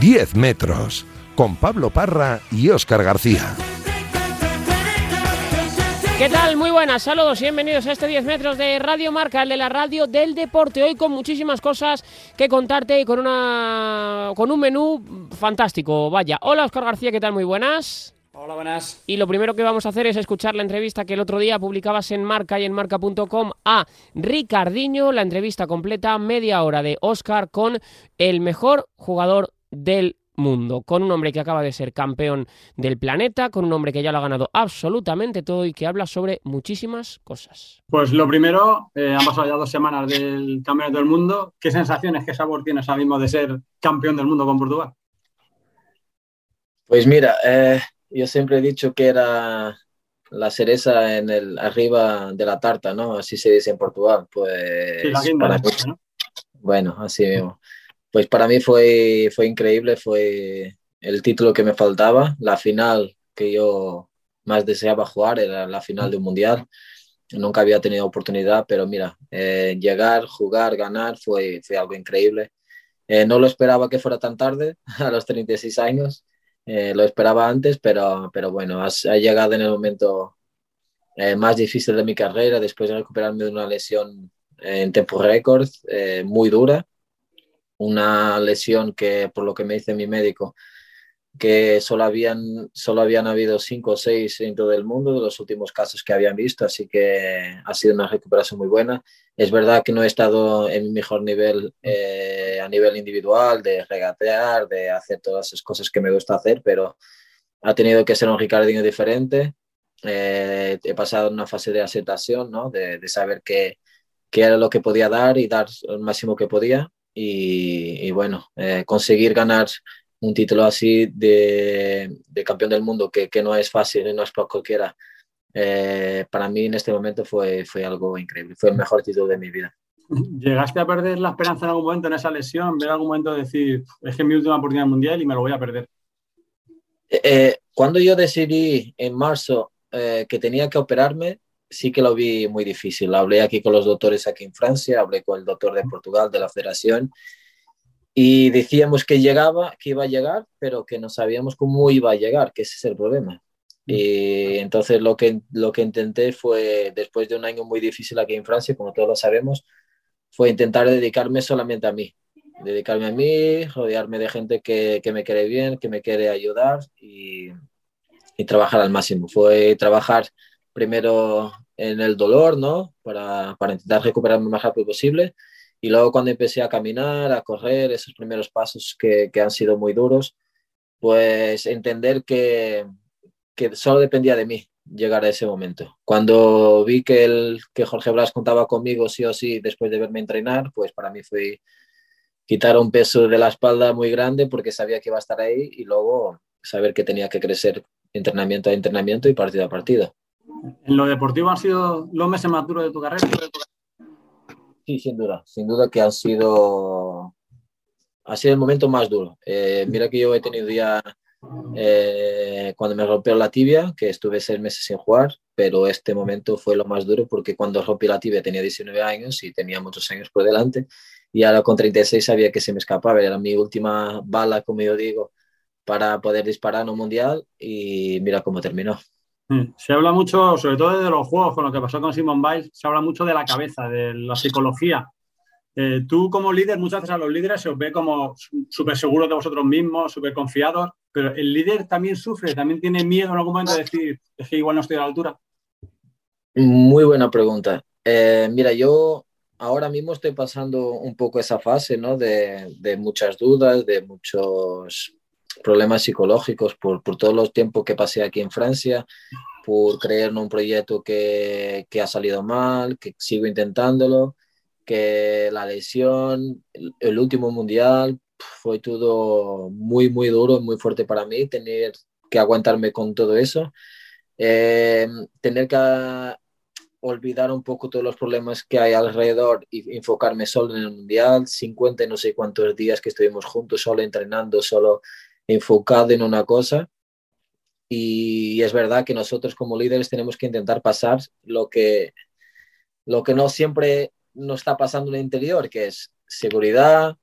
10 metros, con Pablo Parra y Óscar García. ¿Qué tal? Muy buenas, saludos y bienvenidos a este 10 metros de Radio Marca, el de la radio del deporte. Hoy con muchísimas cosas que contarte y con, una, con un menú fantástico. Vaya, hola Óscar García, ¿qué tal? Muy buenas. Hola, buenas. Y lo primero que vamos a hacer es escuchar la entrevista que el otro día publicabas en Marca y en marca.com a Ricardiño, la entrevista completa, media hora de Óscar con el mejor jugador del mundo, con un hombre que acaba de ser campeón del planeta, con un hombre que ya lo ha ganado absolutamente todo y que habla sobre muchísimas cosas. Pues lo primero, eh, han pasado ya dos semanas del campeonato del mundo. ¿Qué sensaciones, qué sabor tienes ahora mismo de ser campeón del mundo con Portugal? Pues mira, eh, yo siempre he dicho que era la cereza en el arriba de la tarta, ¿no? Así se dice en Portugal. Pues para bueno, así mismo. Pues para mí fue, fue increíble, fue el título que me faltaba, la final que yo más deseaba jugar, era la final de un mundial. Nunca había tenido oportunidad, pero mira, eh, llegar, jugar, ganar fue, fue algo increíble. Eh, no lo esperaba que fuera tan tarde, a los 36 años. Eh, lo esperaba antes, pero, pero bueno, ha llegado en el momento más difícil de mi carrera, después de recuperarme de una lesión en tiempo récord, muy dura una lesión que, por lo que me dice mi médico, que solo habían, solo habían habido cinco o seis dentro del mundo de los últimos casos que habían visto, así que ha sido una recuperación muy buena. Es verdad que no he estado en mi mejor nivel eh, a nivel individual, de regatear, de hacer todas esas cosas que me gusta hacer, pero ha tenido que ser un Ricardinho diferente. Eh, he pasado una fase de aceptación, ¿no? de, de saber qué, qué era lo que podía dar y dar el máximo que podía y, bueno, eh, conseguir ganar un título así de, campeón del mundo, que, no es fácil y no es para cualquiera, eh, para mí en este momento fue, fue algo increíble, fue el mejor título de mi vida. ¿Llegaste a perder la esperanza en algún momento en esa lesión? ¿Ver algún momento decir, es que es mi última oportunidad mundial y me lo voy a perder? Eh, cuando yo decidí en marzo que tenía que operarme, sí que lo vi muy difícil. Hablé aquí con los doctores aquí en Francia, hablé con el doctor de Portugal, de la federación, y decíamos que llegaba, que iba a llegar, pero que no sabíamos cómo iba a llegar, que ese es el problema. Y entonces lo que, lo que intenté fue, después de un año muy difícil aquí en Francia, como todos lo sabemos, fue intentar dedicarme solamente a mí. Dedicarme a mí, rodearme de gente que, que me quiere bien, que me quiere ayudar y, y trabajar al máximo. Fue trabajar primero en el dolor, ¿no? Para, para intentar recuperarme lo más rápido posible. Y luego cuando empecé a caminar, a correr, esos primeros pasos que, han sido muy duros, pues entender que, que, solo dependía de mí llegar a ese momento. Cuando vi que, el, que Jorge Blas contaba conmigo sí o sí después de verme entrenar, pues para mí fue quitar un peso de la espalda muy grande porque sabía que iba a estar ahí y luego saber que tenía que crecer entrenamiento a entrenamiento y partido a partido. ¿En lo deportivo han sido los meses más duros de tu carrera? Sí, sin duda. Sin duda que han sido, ha sido el momento más duro. Eh, mira que yo he tenido ya, eh, cuando me rompió la tibia, que estuve seis meses sin jugar, pero este momento fue lo más duro porque cuando rompí la tibia tenía 19 años y tenía muchos años por delante y ahora con 36 sabía que se me escapaba, era mi última bala, como yo digo, para poder disparar en un mundial y mira cómo terminó. Mm. Se habla mucho, sobre todo de los juegos, con lo que pasó con Simon Biles, se habla mucho de la cabeza, de la psicología. Eh, tú como líder, muchas veces a los líderes se os ve como súper seguros de vosotros mismos, súper confiados, pero el líder también sufre, también tiene miedo en algún momento de decir, es que igual no estoy a la altura. Muy buena pregunta. Eh, mira, yo ahora mismo estoy pasando un poco esa fase, ¿no? De, de muchas dudas, de muchos problemas psicológicos por, por todos los tiempos que pasé aquí en Francia, por creer en un proyecto que, que ha salido mal, que sigo intentándolo, que la lesión, el, último mundial, fue todo muy, muy duro, muy fuerte para mí, tener que aguantarme con todo eso, eh, tener que olvidar un poco todos los problemas que hay alrededor y enfocarme solo en el mundial, 50 no sé cuántos días que estuvimos juntos, solo entrenando, solo enfocado en una cosa. Y es verdad que nosotros como líderes tenemos que intentar pasar lo que, lo que no siempre nos está pasando en el interior, que es seguridad,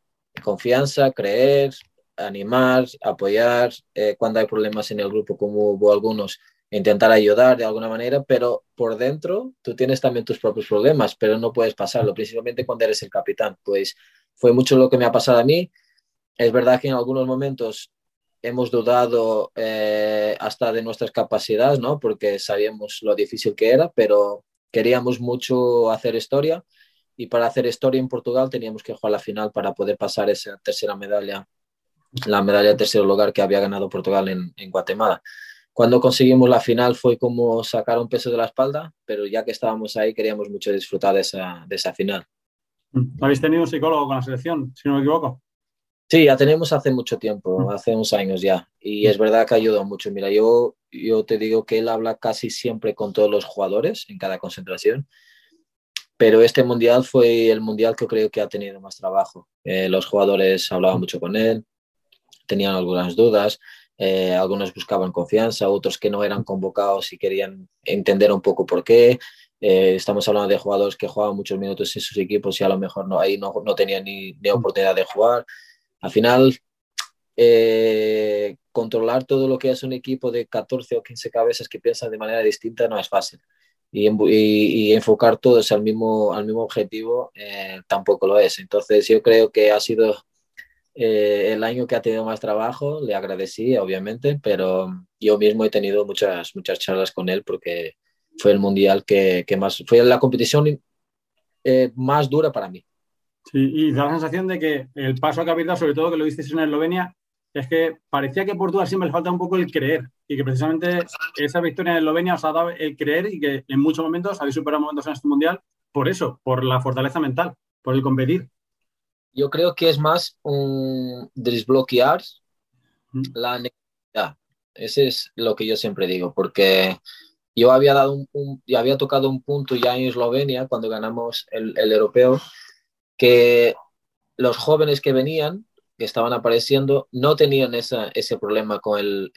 confianza, creer, animar, apoyar, eh, cuando hay problemas en el grupo, como hubo algunos, intentar ayudar de alguna manera, pero por dentro tú tienes también tus propios problemas, pero no puedes pasarlo, principalmente cuando eres el capitán. Pues fue mucho lo que me ha pasado a mí. Es verdad que en algunos momentos hemos dudado eh, hasta de nuestras capacidades, ¿no? Porque sabíamos lo difícil que era, pero queríamos mucho hacer historia y para hacer historia en Portugal teníamos que jugar la final para poder pasar esa tercera medalla, la medalla de tercer lugar que había ganado Portugal en, en Guatemala. Cuando conseguimos la final fue como sacar un peso de la espalda, pero ya que estábamos ahí queríamos mucho disfrutar de esa, de esa final. ¿Habéis tenido un psicólogo con la selección, si no me equivoco? Sí, ya tenemos hace mucho tiempo, hace unos años ya. Y es verdad que ayudó mucho. Mira, yo, yo te digo que él habla casi siempre con todos los jugadores en cada concentración. Pero este mundial fue el mundial que creo que ha tenido más trabajo. Eh, los jugadores hablaban mucho con él, tenían algunas dudas, eh, algunos buscaban confianza, otros que no eran convocados y querían entender un poco por qué. Eh, estamos hablando de jugadores que jugaban muchos minutos en sus equipos y a lo mejor no, ahí no, no tenían ni, ni oportunidad de jugar. Al final, eh, controlar todo lo que es un equipo de 14 o 15 cabezas que piensan de manera distinta no es fácil. Y, enfocar todos al mismo, al mismo objetivo eh, tampoco lo es. Entonces yo creo que ha sido eh, el año que ha tenido más trabajo, le agradecí obviamente, pero yo mismo he tenido muchas, muchas charlas con él porque fue el mundial que, que más, fue la competición más dura para mí. Sí, y da la sensación de que el paso que habéis dado, sobre todo que lo visteis en Eslovenia, es que parecía que a Portugal siempre le falta un poco el creer y que precisamente esa victoria en Eslovenia os ha dado el creer y que en muchos momentos habéis superado momentos en este mundial por eso, por la fortaleza mental, por el competir. Yo creo que es más un desbloquear la necesidad. Ese es lo que yo siempre digo, porque yo había dado un, había tocado un punto ya en Eslovenia cuando ganamos el, el europeo que los jóvenes que venían, que estaban apareciendo, no tenían ese problema con el,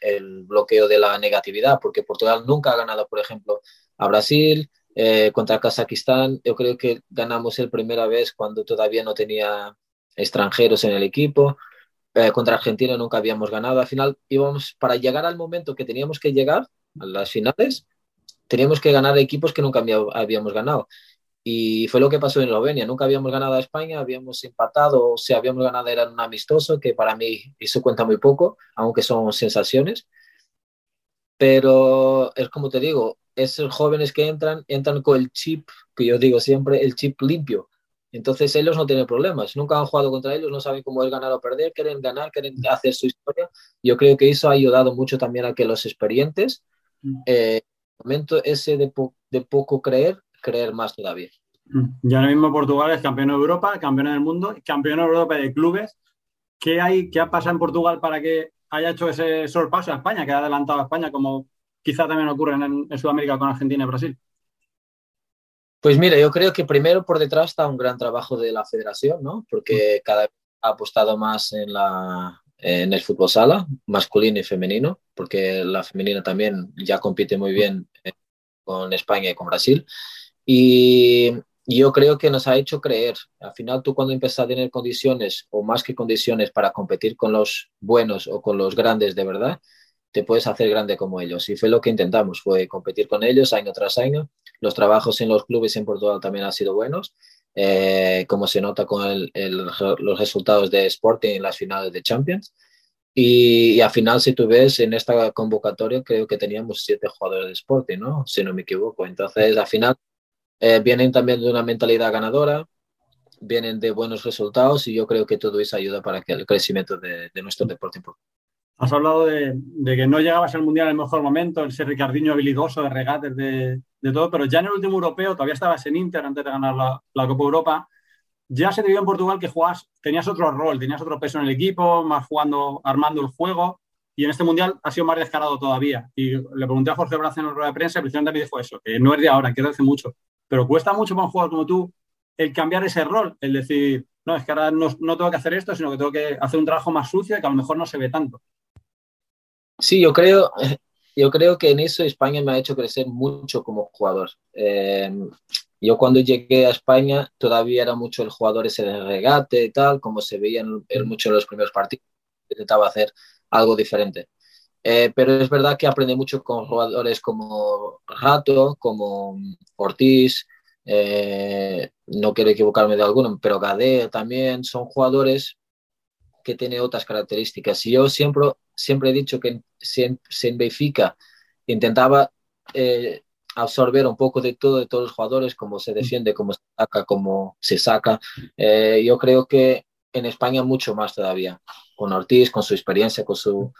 bloqueo de la negatividad, porque Portugal nunca ha ganado, por ejemplo, a Brasil, eh, contra Kazajistán. Yo creo que ganamos el primera vez cuando todavía no tenía extranjeros en el equipo. Eh, contra Argentina nunca habíamos ganado. Al final íbamos, para llegar al momento que teníamos que llegar, a las finales, teníamos que ganar equipos que nunca habíamos ganado. Y fue lo que pasó en Eslovenia. Nunca habíamos ganado a España, habíamos empatado, o si habíamos ganado era un amistoso, que para mí eso cuenta muy poco, aunque son sensaciones. Pero es como te digo, esos jóvenes que entran, entran con el chip, que yo digo siempre, el chip limpio. Entonces ellos no tienen problemas, nunca han jugado contra ellos, no saben cómo es ganar o perder, quieren ganar, quieren hacer su historia. Yo creo que eso ha ayudado mucho también a que los experientes, mm. eh, momento ese de, de poco creer, creer más todavía. Y ahora mismo Portugal es campeón de Europa, campeón del mundo, campeón de Europa de clubes. ¿Qué, hay, ¿Qué ha pasado en Portugal para que haya hecho ese sorpaso a España, que ha adelantado a España, como quizá también ocurre en, Sudamérica con Argentina y Brasil? Pues mira, yo creo que primero por detrás está un gran trabajo de la federación, ¿no? Porque cada vez ha apostado más en, la, en el fútbol sala, masculino y femenino, porque la femenina también ya compite muy bien eh, con España y con Brasil. Y yo creo que nos ha hecho creer. Al final, tú cuando empiezas a tener condiciones o más que condiciones para competir con los buenos o con los grandes de verdad, te puedes hacer grande como ellos. Y fue lo que intentamos, fue competir con ellos año tras año. Los trabajos en los clubes en Portugal también han sido buenos, eh, como se nota con los resultados de Sporting en las finales de Champions. Y, y, al final, si tú ves en esta convocatoria, creo que teníamos siete jugadores de Sporting, ¿no? Si no me equivoco. Entonces, al final, eh, vienen también de una mentalidad ganadora, vienen de buenos resultados y yo creo que todo eso ayuda para que el crecimiento de, nuestro deporte. Has hablado de, que no llegabas al Mundial en el mejor momento, ese Ricardiño habilidoso de regates, de, todo, pero ya en el último europeo todavía estabas en Inter antes de ganar la, la Copa Europa. Ya se te vio en Portugal que jugabas, tenías otro rol, tenías otro peso en el equipo, más jugando, armando el juego. Y en este mundial ha sido más descarado todavía. Y le pregunté a Jorge Braz en la rueda de prensa y precisamente me dijo eso, que no es de ahora, que es de hace mucho. Pero cuesta mucho para un jugador como tú el cambiar ese rol, el decir, no, es que ahora no, tengo que hacer esto, sino que tengo que hacer un trabajo más sucio y que a lo mejor no se ve tanto. Sí, yo creo, yo creo que en eso España me ha hecho crecer mucho como jugador. Eh, yo cuando llegué a España todavía era mucho el jugador ese de regate y tal, como se veía en, mucho en los primeros partidos. intentaba hacer algo diferente. Eh, pero es verdad que aprendí mucho con jugadores como Rato, como Ortiz, eh, no quiero equivocarme de alguno, pero Gade también son jugadores que tienen otras características. Y yo siempre, siempre he dicho que en, en Benfica intentaba eh, absorber un poco de todo, de todos los jugadores, cómo se defiende, cómo se cómo se saca. yo creo que en España mucho más todavía, con Ortiz, con su experiencia, con su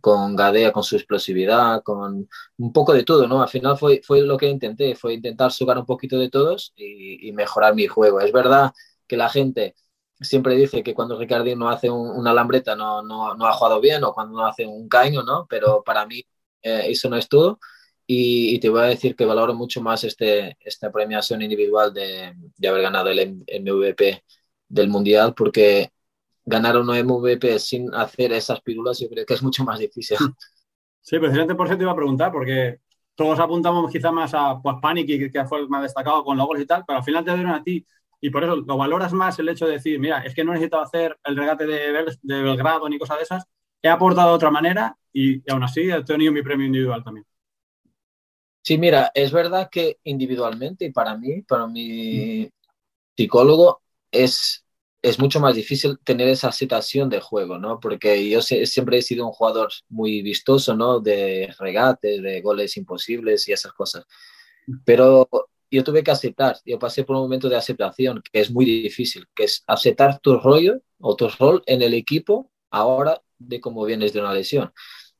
con Gadea, con su explosividad, con un poco de todo, ¿no? Al final fue, fue lo que intenté, fue intentar jugar un poquito de todos y, mejorar mi juego. Es verdad que la gente siempre dice que cuando Ricardín no hace una lambreta no, no, ha jugado bien o cuando no hace un caño, ¿no? Pero para mí eh, eso no es todo. Y, te voy a decir que valoro mucho más este, esta premiación individual de, de haber ganado el MVP del Mundial porque ganar un MVP sin hacer esas pílulas, yo creo que es mucho más difícil. Sí, precisamente por eso te iba a preguntar, porque todos apuntamos quizá más a pues, Panic, que fue el más destacado con logos y tal, pero al final te dieron a ti. Y por eso lo valoras más el hecho de decir, mira, es que no necesito hacer el regate de, de Belgrado ni cosas de esas, he aportado de otra manera y, aún así he tenido mi premio individual también. Sí, mira, es verdad que individualmente y para mí, para mi psicólogo, es es mucho más difícil tener esa situación de juego, ¿no? Porque yo siempre he sido un jugador muy vistoso, ¿no? De regate, de goles imposibles y esas cosas. Pero yo tuve que aceptar, yo pasé por un momento de aceptación que es muy difícil, que es aceptar tu rollo o tu rol en el equipo ahora de cómo vienes de una lesión.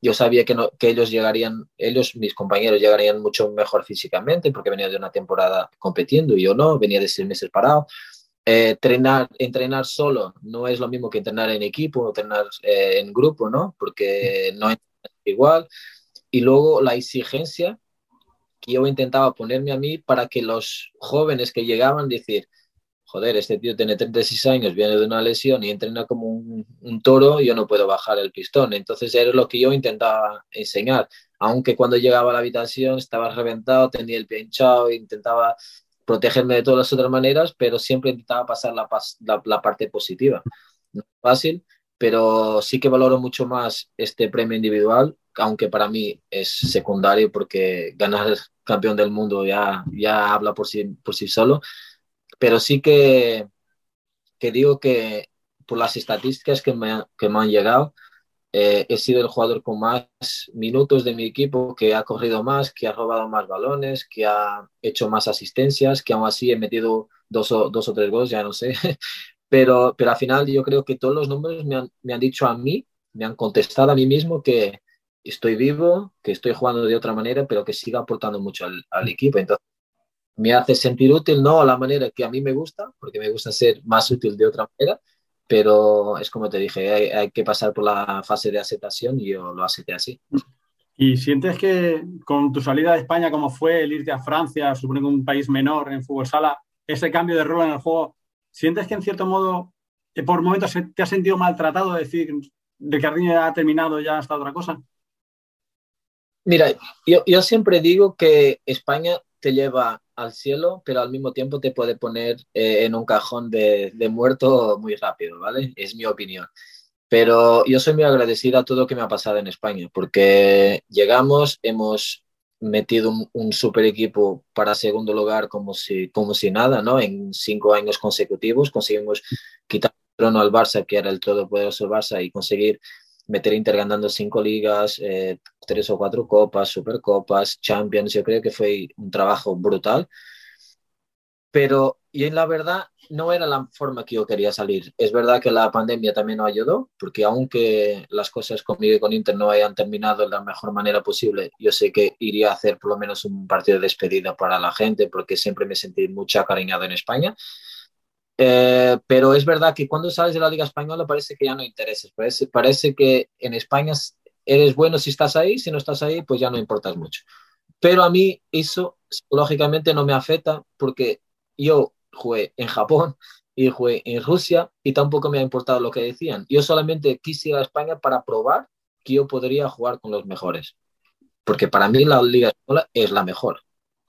Yo sabía que ellos llegarían, ellos, mis compañeros, llegarían mucho mejor físicamente porque venía de una temporada compitiendo y yo no, venía de seis meses parado eh, entrenar, entrenar solo no es lo mismo que entrenar en equipo o entrenar eh, en grupo, ¿no? Porque no es igual. Y luego la exigencia que yo intentaba ponerme a mí para que los jóvenes que llegaban decir, joder, este tío tiene 36 años, viene de una lesión y entrena como un, un, toro, yo no puedo bajar el pistón. Entonces era lo que yo intentaba enseñar. Aunque cuando llegaba a la habitación estaba reventado, tenía el pie hinchado, intentaba protegerme de todas las otras maneras, pero siempre intentaba pasar la, la, parte positiva. No es fácil, pero sí que valoro mucho más este premio individual, aunque para mí es secundario porque ganar campeón del mundo ya, ya habla por sí, por sí solo, pero sí que, que digo que por las estadísticas que me, que me han llegado, eh, he sido el jugador con más minutos de mi equipo, que ha corrido más, que ha robado más balones, que ha hecho más asistencias, que aún así he metido dos o, dos o tres goles, ya no sé. Pero, pero al final yo creo que todos los números me han, me han dicho a mí, me han contestado a mí mismo que estoy vivo, que estoy jugando de otra manera, pero que siga aportando mucho al, al equipo. Entonces, me hace sentir útil, no a la manera que a mí me gusta, porque me gusta ser más útil de otra manera, pero es como te dije, hay, que pasar por la fase de aceptación y yo lo acepté así. ¿Y sientes que con tu salida de España, como fue el irte a Francia, supone que un país menor en fútbol sala, ese cambio de rol en el juego, sientes que en cierto modo, eh, por momentos te has sentido maltratado, decir, de que ya ha terminado, ya hasta otra cosa? Mira, yo, yo siempre digo que España te lleva al cielo, pero al mismo tiempo te puede poner eh, en un cajón de, muerto muy rápido, ¿vale? Es mi opinión. Pero yo soy muy agradecido a todo lo que me ha pasado en España, porque llegamos, hemos metido un, super equipo para segundo lugar como si, como si nada, ¿no? En cinco años consecutivos conseguimos quitar el trono al Barça, que era el todopoderoso Barça, y conseguir meter Inter ganando cinco ligas, eh, tres o cuatro copas, supercopas, Champions, yo creo que fue un trabajo brutal. Pero, y en la verdad, no era la forma que yo quería salir. Es verdad que la pandemia también nos ayudó, porque aunque las cosas conmigo y con Inter no hayan terminado de la mejor manera posible, yo sé que iría a hacer por lo menos un partido de despedida para la gente, porque siempre me sentí mucho acariñado en España. Eh, pero es verdad que cuando sales de la Liga Española parece que ya no intereses. Parece, parece que en España eres bueno si estás ahí, si no estás ahí, pues ya no importas mucho. Pero a mí eso psicológicamente no me afecta porque yo jugué en Japón y jugué en Rusia y tampoco me ha importado lo que decían. Yo solamente quise ir a España para probar que yo podría jugar con los mejores. Porque para mí la Liga Española es la mejor.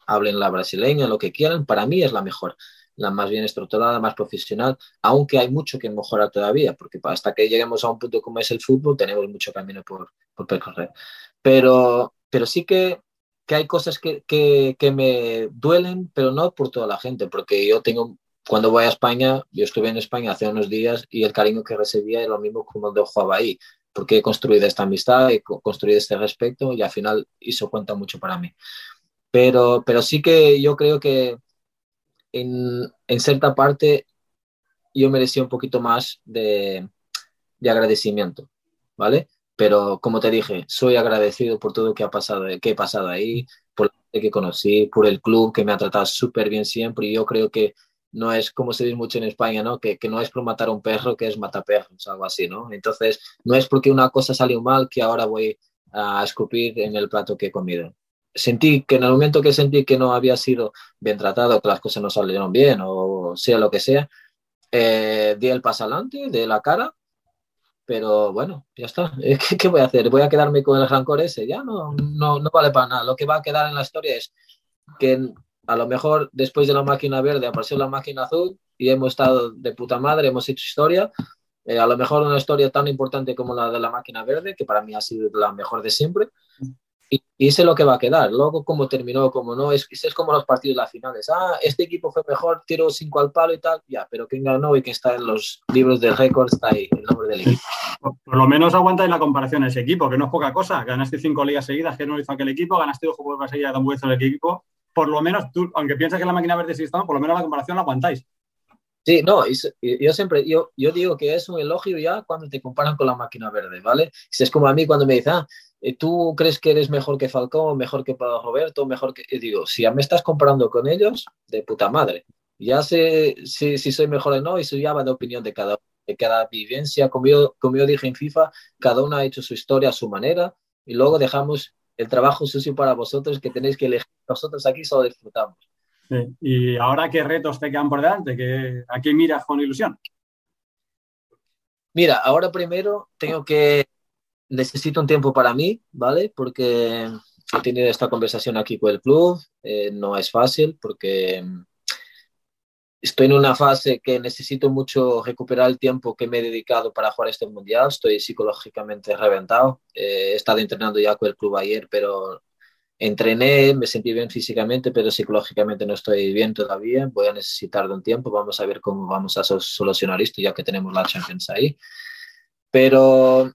Hablen la brasileña, lo que quieran, para mí es la mejor la más bien estructurada, más profesional, aunque hay mucho que mejorar todavía, porque hasta que lleguemos a un punto como es el fútbol, tenemos mucho camino por, por percorrer. Pero, pero sí que, que hay cosas que, que, me duelen, pero no por toda la gente, porque yo tengo, cuando voy a España, yo estuve en España hace unos días y el cariño que recibía es lo mismo como cuando jugaba ahí, porque he construido esta amistad, he construido este respeto y al final eso cuenta mucho para mí. Pero, pero sí que yo creo que en, cierta parte yo merecía un poquito más de, de agradecimiento, ¿vale? Pero como te dije, soy agradecido por todo lo que ha pasado, que he pasado ahí, por la que conocí, por el club que me ha tratado súper bien siempre. Y yo creo que no es como se dice mucho en España, ¿no? Que, que, no es por matar a un perro, que es matar perros, algo así, ¿no? Entonces, no es porque una cosa salió mal que ahora voy a escupir en el plato que he comido sentí que en el momento que sentí que no había sido bien tratado, que las cosas no salieron bien o sea lo que sea, eh, di el paso adelante de la cara, pero bueno, ya está. ¿Qué, ¿Qué, voy a hacer? ¿Voy a quedarme con el rancor ese? Ya no, no, no vale para nada. Lo que va a quedar en la historia es que a lo mejor después de la máquina verde apareció la máquina azul y hemos estado de puta madre, hemos hecho historia. Eh, a lo mejor una historia tan importante como la de la máquina verde, que para mí ha sido la mejor de siempre, y, y sé lo que va a quedar. Luego, cómo terminó, cómo no, es, es como los partidos de las finales. Ah, este equipo fue mejor, tiró cinco al palo y tal, ya, pero quién ganó y que está en los libros de récords está ahí, el nombre del equipo. Por, por lo menos aguanta en la comparación ese equipo, que no es poca cosa. Ganaste cinco ligas seguidas, que no hizo aquel equipo, ganaste dos juegos seguidas, tan buenos el equipo. Por lo menos tú, aunque piensas que la máquina verde sí está, por lo menos la comparación la aguantáis. Sí, no, yo siempre, yo, yo digo que es un elogio ya cuando te comparan con la máquina verde, ¿vale? Es como a mí cuando me dicen, ah, ¿tú crees que eres mejor que Falcón, mejor que Pablo Roberto, mejor que...? Y digo, si ya me estás comparando con ellos, de puta madre. Ya sé si, si soy mejor o no, y eso ya va de opinión de cada, de cada vivencia. Como yo, como yo dije en FIFA, cada uno ha hecho su historia a su manera, y luego dejamos el trabajo sucio para vosotros, que tenéis que elegir. Nosotros aquí solo disfrutamos. Sí. ¿Y ahora qué retos te quedan por delante? ¿Qué, ¿A qué miras con ilusión? Mira, ahora primero tengo que necesito un tiempo para mí, ¿vale? Porque he tenido esta conversación aquí con el club, eh, no es fácil porque estoy en una fase que necesito mucho recuperar el tiempo que me he dedicado para jugar este mundial, estoy psicológicamente reventado, eh, he estado entrenando ya con el club ayer, pero entrené, me sentí bien físicamente, pero psicológicamente no estoy bien todavía, voy a necesitar de un tiempo, vamos a ver cómo vamos a solucionar esto ya que tenemos la Champions ahí. Pero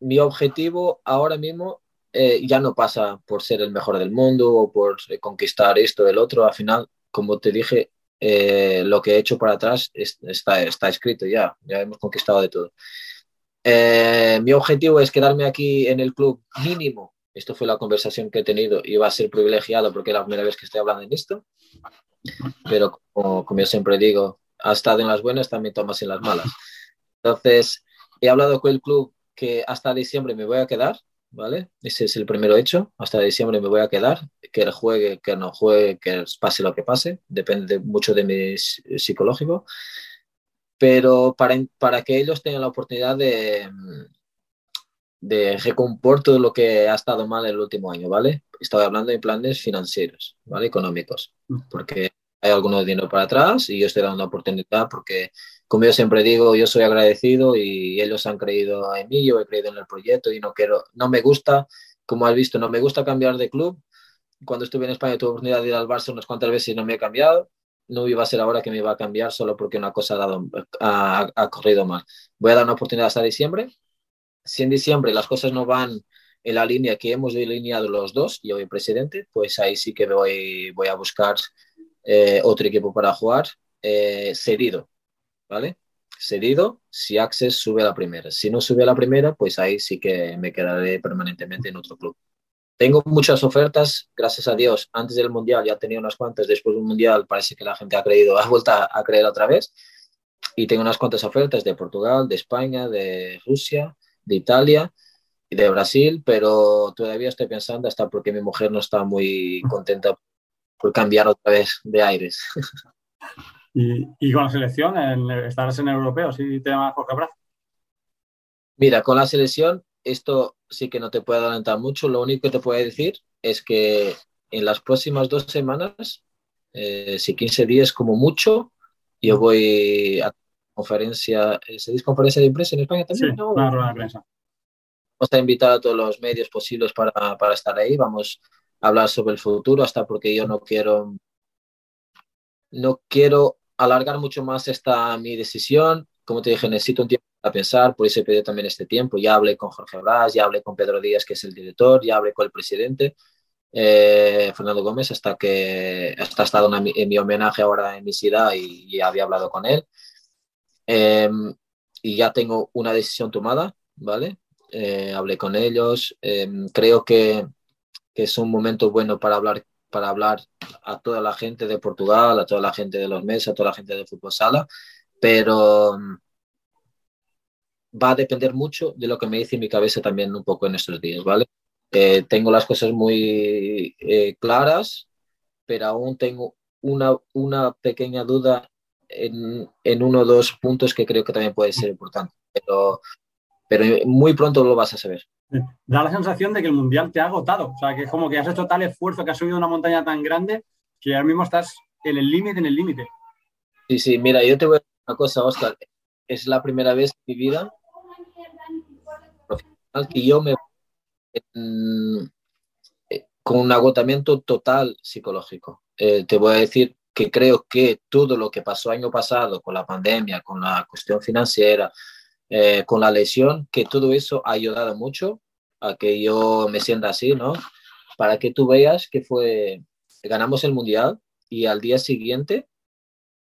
mi objetivo ahora mismo eh, ya no pasa por ser el mejor del mundo o por conquistar esto o el otro. Al final, como te dije, eh, lo que he hecho para atrás es, está, está escrito ya, ya hemos conquistado de todo. Eh, mi objetivo es quedarme aquí en el club mínimo. Esto fue la conversación que he tenido y va a ser privilegiado porque es la primera vez que estoy hablando en esto. Pero como, como yo siempre digo, ha estado en las buenas, también tomas en las malas. Entonces, he hablado con el club que hasta diciembre me voy a quedar, ¿vale? Ese es el primero hecho, hasta diciembre me voy a quedar, que él juegue, que no juegue, que pase lo que pase, depende mucho de mi psicológico, pero para, para que ellos tengan la oportunidad de, de recompor todo lo que ha estado mal el último año, ¿vale? Estoy hablando de planes financieros, ¿vale? Económicos, porque hay algunos dinero para atrás y yo estoy dando una oportunidad porque como yo siempre digo, yo soy agradecido y ellos han creído en mí, yo he creído en el proyecto y no quiero, no me gusta, como has visto, no me gusta cambiar de club. Cuando estuve en España tuve oportunidad de ir al Barça unas cuantas veces y no me he cambiado. No iba a ser ahora que me iba a cambiar solo porque una cosa ha, dado, ha, ha corrido mal. Voy a dar una oportunidad hasta diciembre. Si en diciembre las cosas no van en la línea que hemos delineado los dos, yo y presidente, pues ahí sí que voy, voy a buscar eh, otro equipo para jugar eh, cedido ¿vale? Cedido si Access sube a la primera. Si no sube a la primera, pues ahí sí que me quedaré permanentemente en otro club. Tengo muchas ofertas, gracias a Dios. Antes del Mundial ya tenía unas cuantas, después del Mundial parece que la gente ha creído, ha vuelto a creer otra vez. Y tengo unas cuantas ofertas de Portugal, de España, de Rusia, de Italia y de Brasil, pero todavía estoy pensando hasta porque mi mujer no está muy contenta por cambiar otra vez de aires. Y, y con la selección, en, estarás en europeo, si te llama Jorge Braz. Mira, con la selección, esto sí que no te puedo adelantar mucho. Lo único que te puedo decir es que en las próximas dos semanas Eh, si 15 días como mucho, yo voy a conferencia, ¿se dice conferencia de prensa en España también? Sí, una rueda de prensa. Vamos a invitar a todos los medios posibles para, para estar ahí, vamos a hablar sobre el futuro, hasta porque yo no quiero, no quiero alargar mucho más esta mi decisión. Como te dije, necesito un tiempo para pensar, por eso he pedido también este tiempo. Ya hablé con Jorge Brás, ya hablé con Pedro Díaz, que es el director, ya hablé con el presidente. Eh, Fernando Gómez hasta que hasta ha estado en mi homenaje ahora en mi ciudad y, ya había hablado con él em, y ya tengo una decisión tomada vale eh, hablé con ellos em, creo que, que, es un momento bueno para hablar para hablar a toda la gente de Portugal a toda la gente de los meses a toda la gente de fútbol sala pero em, va a depender mucho de lo que me dice mi cabeza también un poco en estos días vale eh, tengo las cosas muy eh, claras, pero aún tengo una, una pequeña duda en, en, uno o dos puntos que creo que también puede ser importante. Pero, pero muy pronto lo vas a saber. Da la sensación de que el Mundial te ha agotado. O sea, que es como que has hecho tal esfuerzo, que has subido una montaña tan grande, que ahora mismo estás en el límite, en el límite. Sí, sí, mira, yo te voy a decir una cosa, Oscar. Es la primera vez en mi vida que yo me eh, con un agotamiento total psicológico. Eh, te voy a decir que creo que todo lo que pasó año pasado con la pandemia, con la cuestión financiera, eh, con la lesión, que todo eso ha ayudado mucho a que yo me sienta así, ¿no? Para que tú veas que fue, ganamos el mundial y al día siguiente,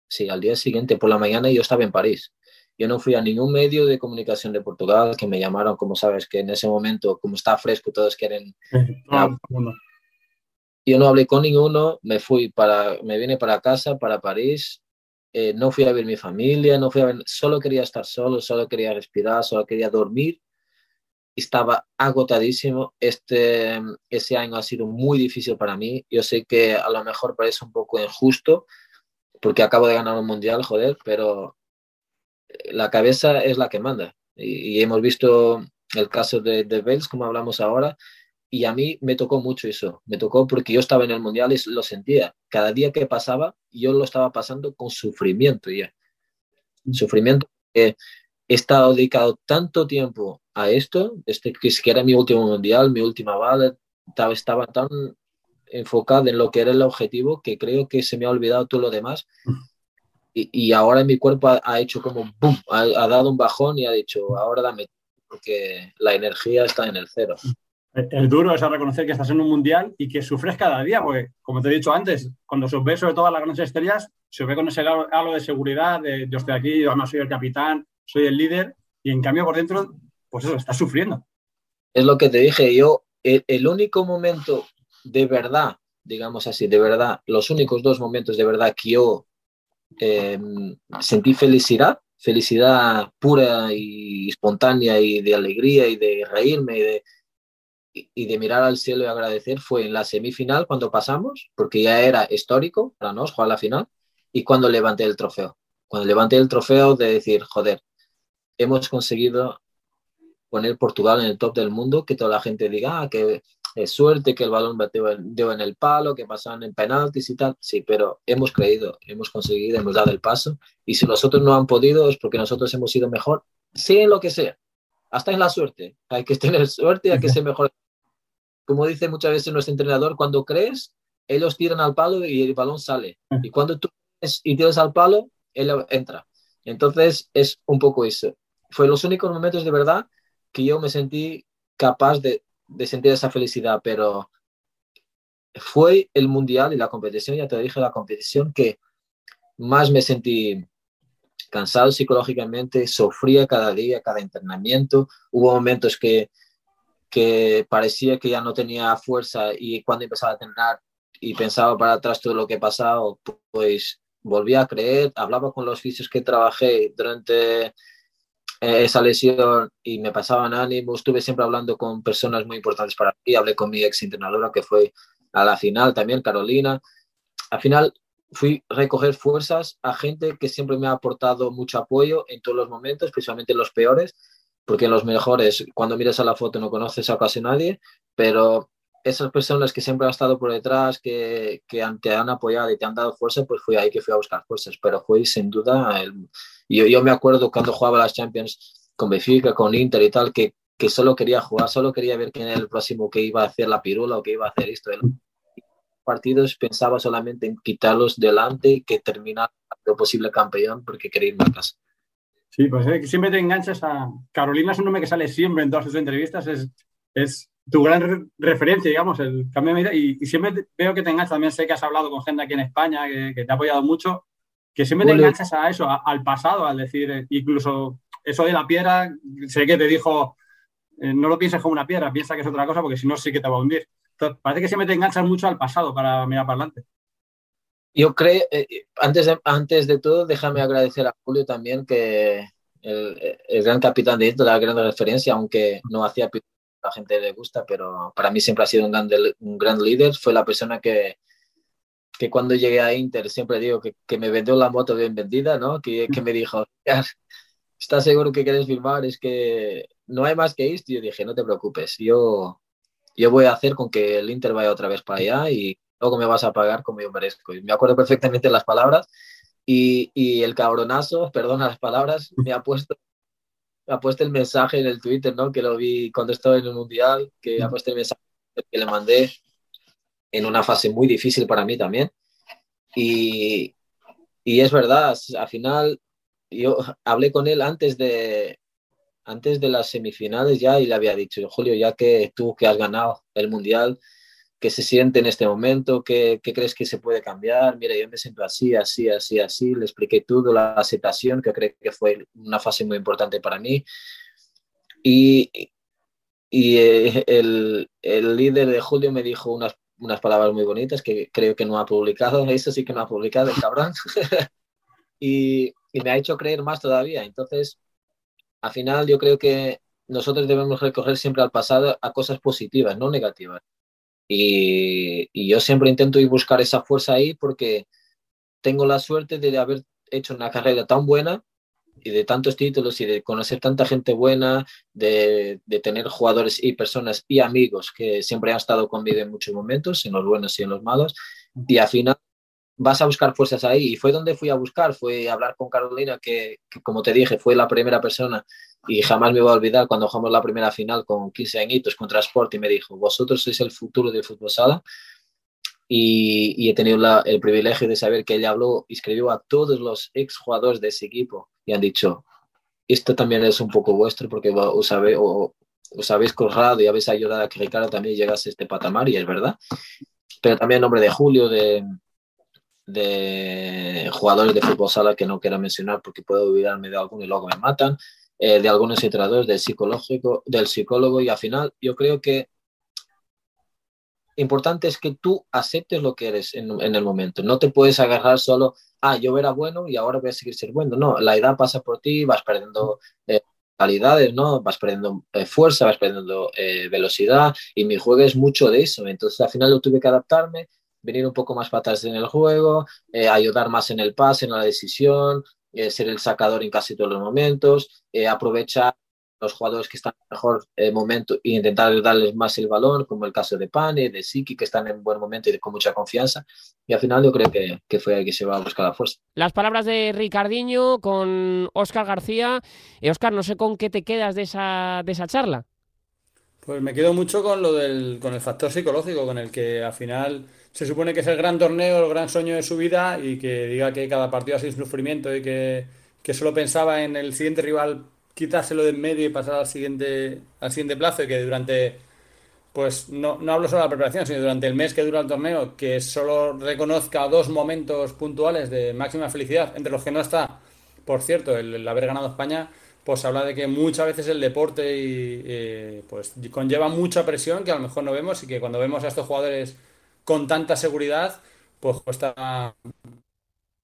sí, al día siguiente por la mañana yo estaba en París. Yo no fui a ningún medio de comunicación de Portugal que me llamaron, como sabes, que en ese momento, como está fresco, todos quieren... yo no hablé con ninguno, me fui para, me vine para casa, para París, eh, no fui a ver mi familia, no fui a ver, solo quería estar solo, solo quería respirar, solo quería dormir. Estaba agotadísimo. Este, ese año ha sido muy difícil para mí. Yo sé que a lo mejor parece un poco injusto porque acabo de ganar un mundial, joder, pero la cabeza es la que manda. Y, hemos visto el caso de, de como hablamos ahora, y a mí me tocó mucho eso. Me tocó porque yo estaba en el mundial y lo sentía. Cada día que pasaba, yo lo estaba pasando con sufrimiento ya. Sufrimiento que he estado dedicado tanto tiempo a esto, este que era mi último mundial, mi última bala, estaba, estaba tan enfocado en lo que era el objetivo que creo que se me ha olvidado todo lo demás. Y, ahora mi cuerpo ha, hecho como boom, ha, dado un bajón y ha dicho, ahora dame, porque la energía está en el cero. Es duro es reconocer que estás en un mundial y que sufres cada día, porque como te he dicho antes, cuando se ve sobre todo las grandes estrellas, se ve con ese halo de seguridad, de yo estoy aquí, yo además soy el capitán, soy el líder, y en cambio por dentro, pues eso, estás sufriendo. Es lo que te dije, yo, el único momento de verdad, digamos así, de verdad, los únicos dos momentos de verdad que yo Em, sentí felicidad, felicidad pura y espontánea y de alegría y de reírme y de, y de mirar al cielo y agradecer fue en la semifinal cuando pasamos, porque ya era histórico para nosotros jugar la final, y cuando levanté el trofeo. Cuando levanté el trofeo de decir, joder, hemos conseguido poner Portugal en el top del mundo, que toda la gente diga ah, que es suerte, que el balón dio en el palo, que pasaron en penaltis y tal. Sí, pero hemos creído, hemos conseguido, hemos dado el paso. Y si nosotros no han podido es porque nosotros hemos sido mejor, sea en lo que sea, hasta en la suerte. Hay que tener suerte hay que ser mejor. Como dice muchas veces nuestro entrenador, cuando crees, ellos tiran al palo y el balón sale. Y cuando tú y tiras al palo, él entra. Entonces es un poco eso. Fue los únicos momentos de verdad que yo me sentí capaz de, de sentir esa felicidad, pero fue el mundial y la competición, ya te dije, la competición que más me sentí cansado psicológicamente, sufría cada día, cada entrenamiento. Hubo momentos que, que parecía que ya no tenía fuerza y cuando empezaba a entrenar y pensaba para atrás todo lo que pasaba, pues volvía a creer, hablaba con los fisios que trabajé durante eh, esa lesión y me pasaban ánimos. Estuve siempre hablando con personas muy importantes para mí. Hablé con mi ex entrenadora que fue a la final también, Carolina. Al final fui a recoger fuerzas a gente que siempre me ha aportado mucho apoyo en todos los momentos, especialmente en los peores, porque los mejores, cuando miras a la foto no conoces a casi nadie, pero esas personas que siempre han estado por detrás, que, que te han apoyado y te han dado fuerza, pues fue ahí que fui a buscar fuerzas. Pero fue sin duda, el, yo, me acuerdo cuando jugaba las Champions con Benfica, con Inter y tal, que, que solo quería jugar, solo quería ver quién era el próximo que iba a hacer la pirula o que iba a hacer esto. El, partidos pensaba solamente en quitarlos delante y que terminar lo posible campeón porque quería irme a casa. Sí, pues eh, siempre te enganchas a... Carolina es un nombre que sale siempre en todas sus entrevistas, es, es tu gran referencia, digamos, el cambio de vida. Y, siempre veo que te enganchas, también sé que has hablado con gente aquí en España que, te ha apoyado mucho, que siempre te enganchas a eso, al pasado, al decir, eh, incluso eso de la piedra, sé que te dijo, eh, no lo pienses como una piedra, piensa que es otra cosa, porque si no sí que te va a hundir. Entonces, parece que siempre te enganchas mucho al pasado para mirar para adelante. Yo creo, eh, antes, de, antes de todo, déjame agradecer a Julio también, que el, el gran capitán de esto, la gran referencia, aunque no hacía a la gente le gusta, pero para mí siempre ha sido un gran, un gran líder. Fue la persona que, que cuando llegué a Inter siempre digo que, que me vendió la moto bien vendida, ¿no? Que, que me dijo, ¿estás seguro que quieres firmar? Es que no hay más que esto. Y yo dije, no te preocupes, yo, yo voy a hacer con que el Inter vaya otra vez para allá y luego me vas a pagar como yo merezco. Y me acuerdo perfectamente las palabras y, y el cabronazo, perdona las palabras, me ha puesto ha puesto el mensaje en el Twitter, ¿no? Que lo vi cuando estaba en el Mundial, que ha puesto el mensaje que le mandé en una fase muy difícil para mí también. Y, y es verdad, al final yo hablé con él antes de, antes de las semifinales ya y le había dicho, Julio, ya que tú que has ganado el Mundial, ¿qué se siente en este momento? ¿Qué, ¿Qué, crees que se puede cambiar? Mira, yo me siento así, así, así, así. Le expliqué todo, la aceptación, que creo que fue una fase muy importante para mí. Y, y eh, el, el, líder de Julio me dijo unas, unas palabras muy bonitas que creo que no ha publicado. Eso sí que no ha publicado, el cabrón. y, y me ha hecho creer más todavía. Entonces, al final yo creo que nosotros debemos recoger siempre al pasado a cosas positivas, no negativas. Y, y, yo siempre intento ir buscar esa fuerza ahí porque tengo la suerte de haber hecho una carrera tan buena y de tantos títulos y de conocer tanta gente buena, de, de, tener jugadores y personas y amigos que siempre han estado conmigo en muchos momentos, en los buenos y en los malos. Y al final vas a buscar fuerzas ahí. Y fue donde fui a buscar, fue hablar con Carolina, que, como te dije, fue la primera persona y jamás me voy a olvidar cuando jugamos la primera final con 15 añitos contra Sport y me dijo, vosotros sois el futuro del fútbol sala. Y, y he tenido la, el privilegio de saber que ella habló escribió a todos los ex jugadores de ese equipo y han dicho, esto también es un poco vuestro porque os, habéis, os habéis corrado y habéis ayudado a que Ricardo también llegase a este patamar y es verdad. Pero también en nombre de Julio, de, de jugadores de fútbol sala que no quiero mencionar porque puedo olvidarme de alguno y luego me matan, eh, de algunos entrenadores del psicológico, del psicólogo y al final yo creo que importante es que tú aceptes lo que eres en, el momento. No te puedes agarrar solo, ah, yo era bueno y ahora voy a seguir ser bueno. No, la edad pasa por ti, vas perdiendo eh, calidades, ¿no? Vas perdiendo eh, fuerza, vas perdiendo eh, velocidad y mi juego es mucho de eso. Entonces al final yo tuve que adaptarme venir un poco más patas en el juego, ayudar más en el pase, en la decisión, eh, ser el sacador en casi todos los momentos, eh, aprovechar los jugadores que están en mejor eh, momento e intentar darles más el balón, como el caso de Pane, de Siki, que están en buen momento y con mucha confianza. Y al final yo creo que, que fue ahí que se va a buscar la fuerza. Las palabras de Ricardiño con Óscar García. Eh, Óscar, no sé con qué te quedas de esa, de esa charla. Pues me quedo mucho con lo del con el factor psicológico, con el que al final se supone que es el gran torneo, el gran sueño de su vida y que diga que cada partido ha sido un sufrimiento y que, que solo pensaba en el siguiente rival quitárselo de en medio y pasar al siguiente, al siguiente plazo y que durante, pues no, no hablo solo de la preparación, sino durante el mes que dura el torneo, que solo reconozca dos momentos puntuales de máxima felicidad, entre los que no está, por cierto, el, haber ganado España, pues habla de que muchas veces el deporte y, eh, pues conlleva mucha presión que a lo mejor no vemos y que cuando vemos a estos jugadores con tanta seguridad, pues cuesta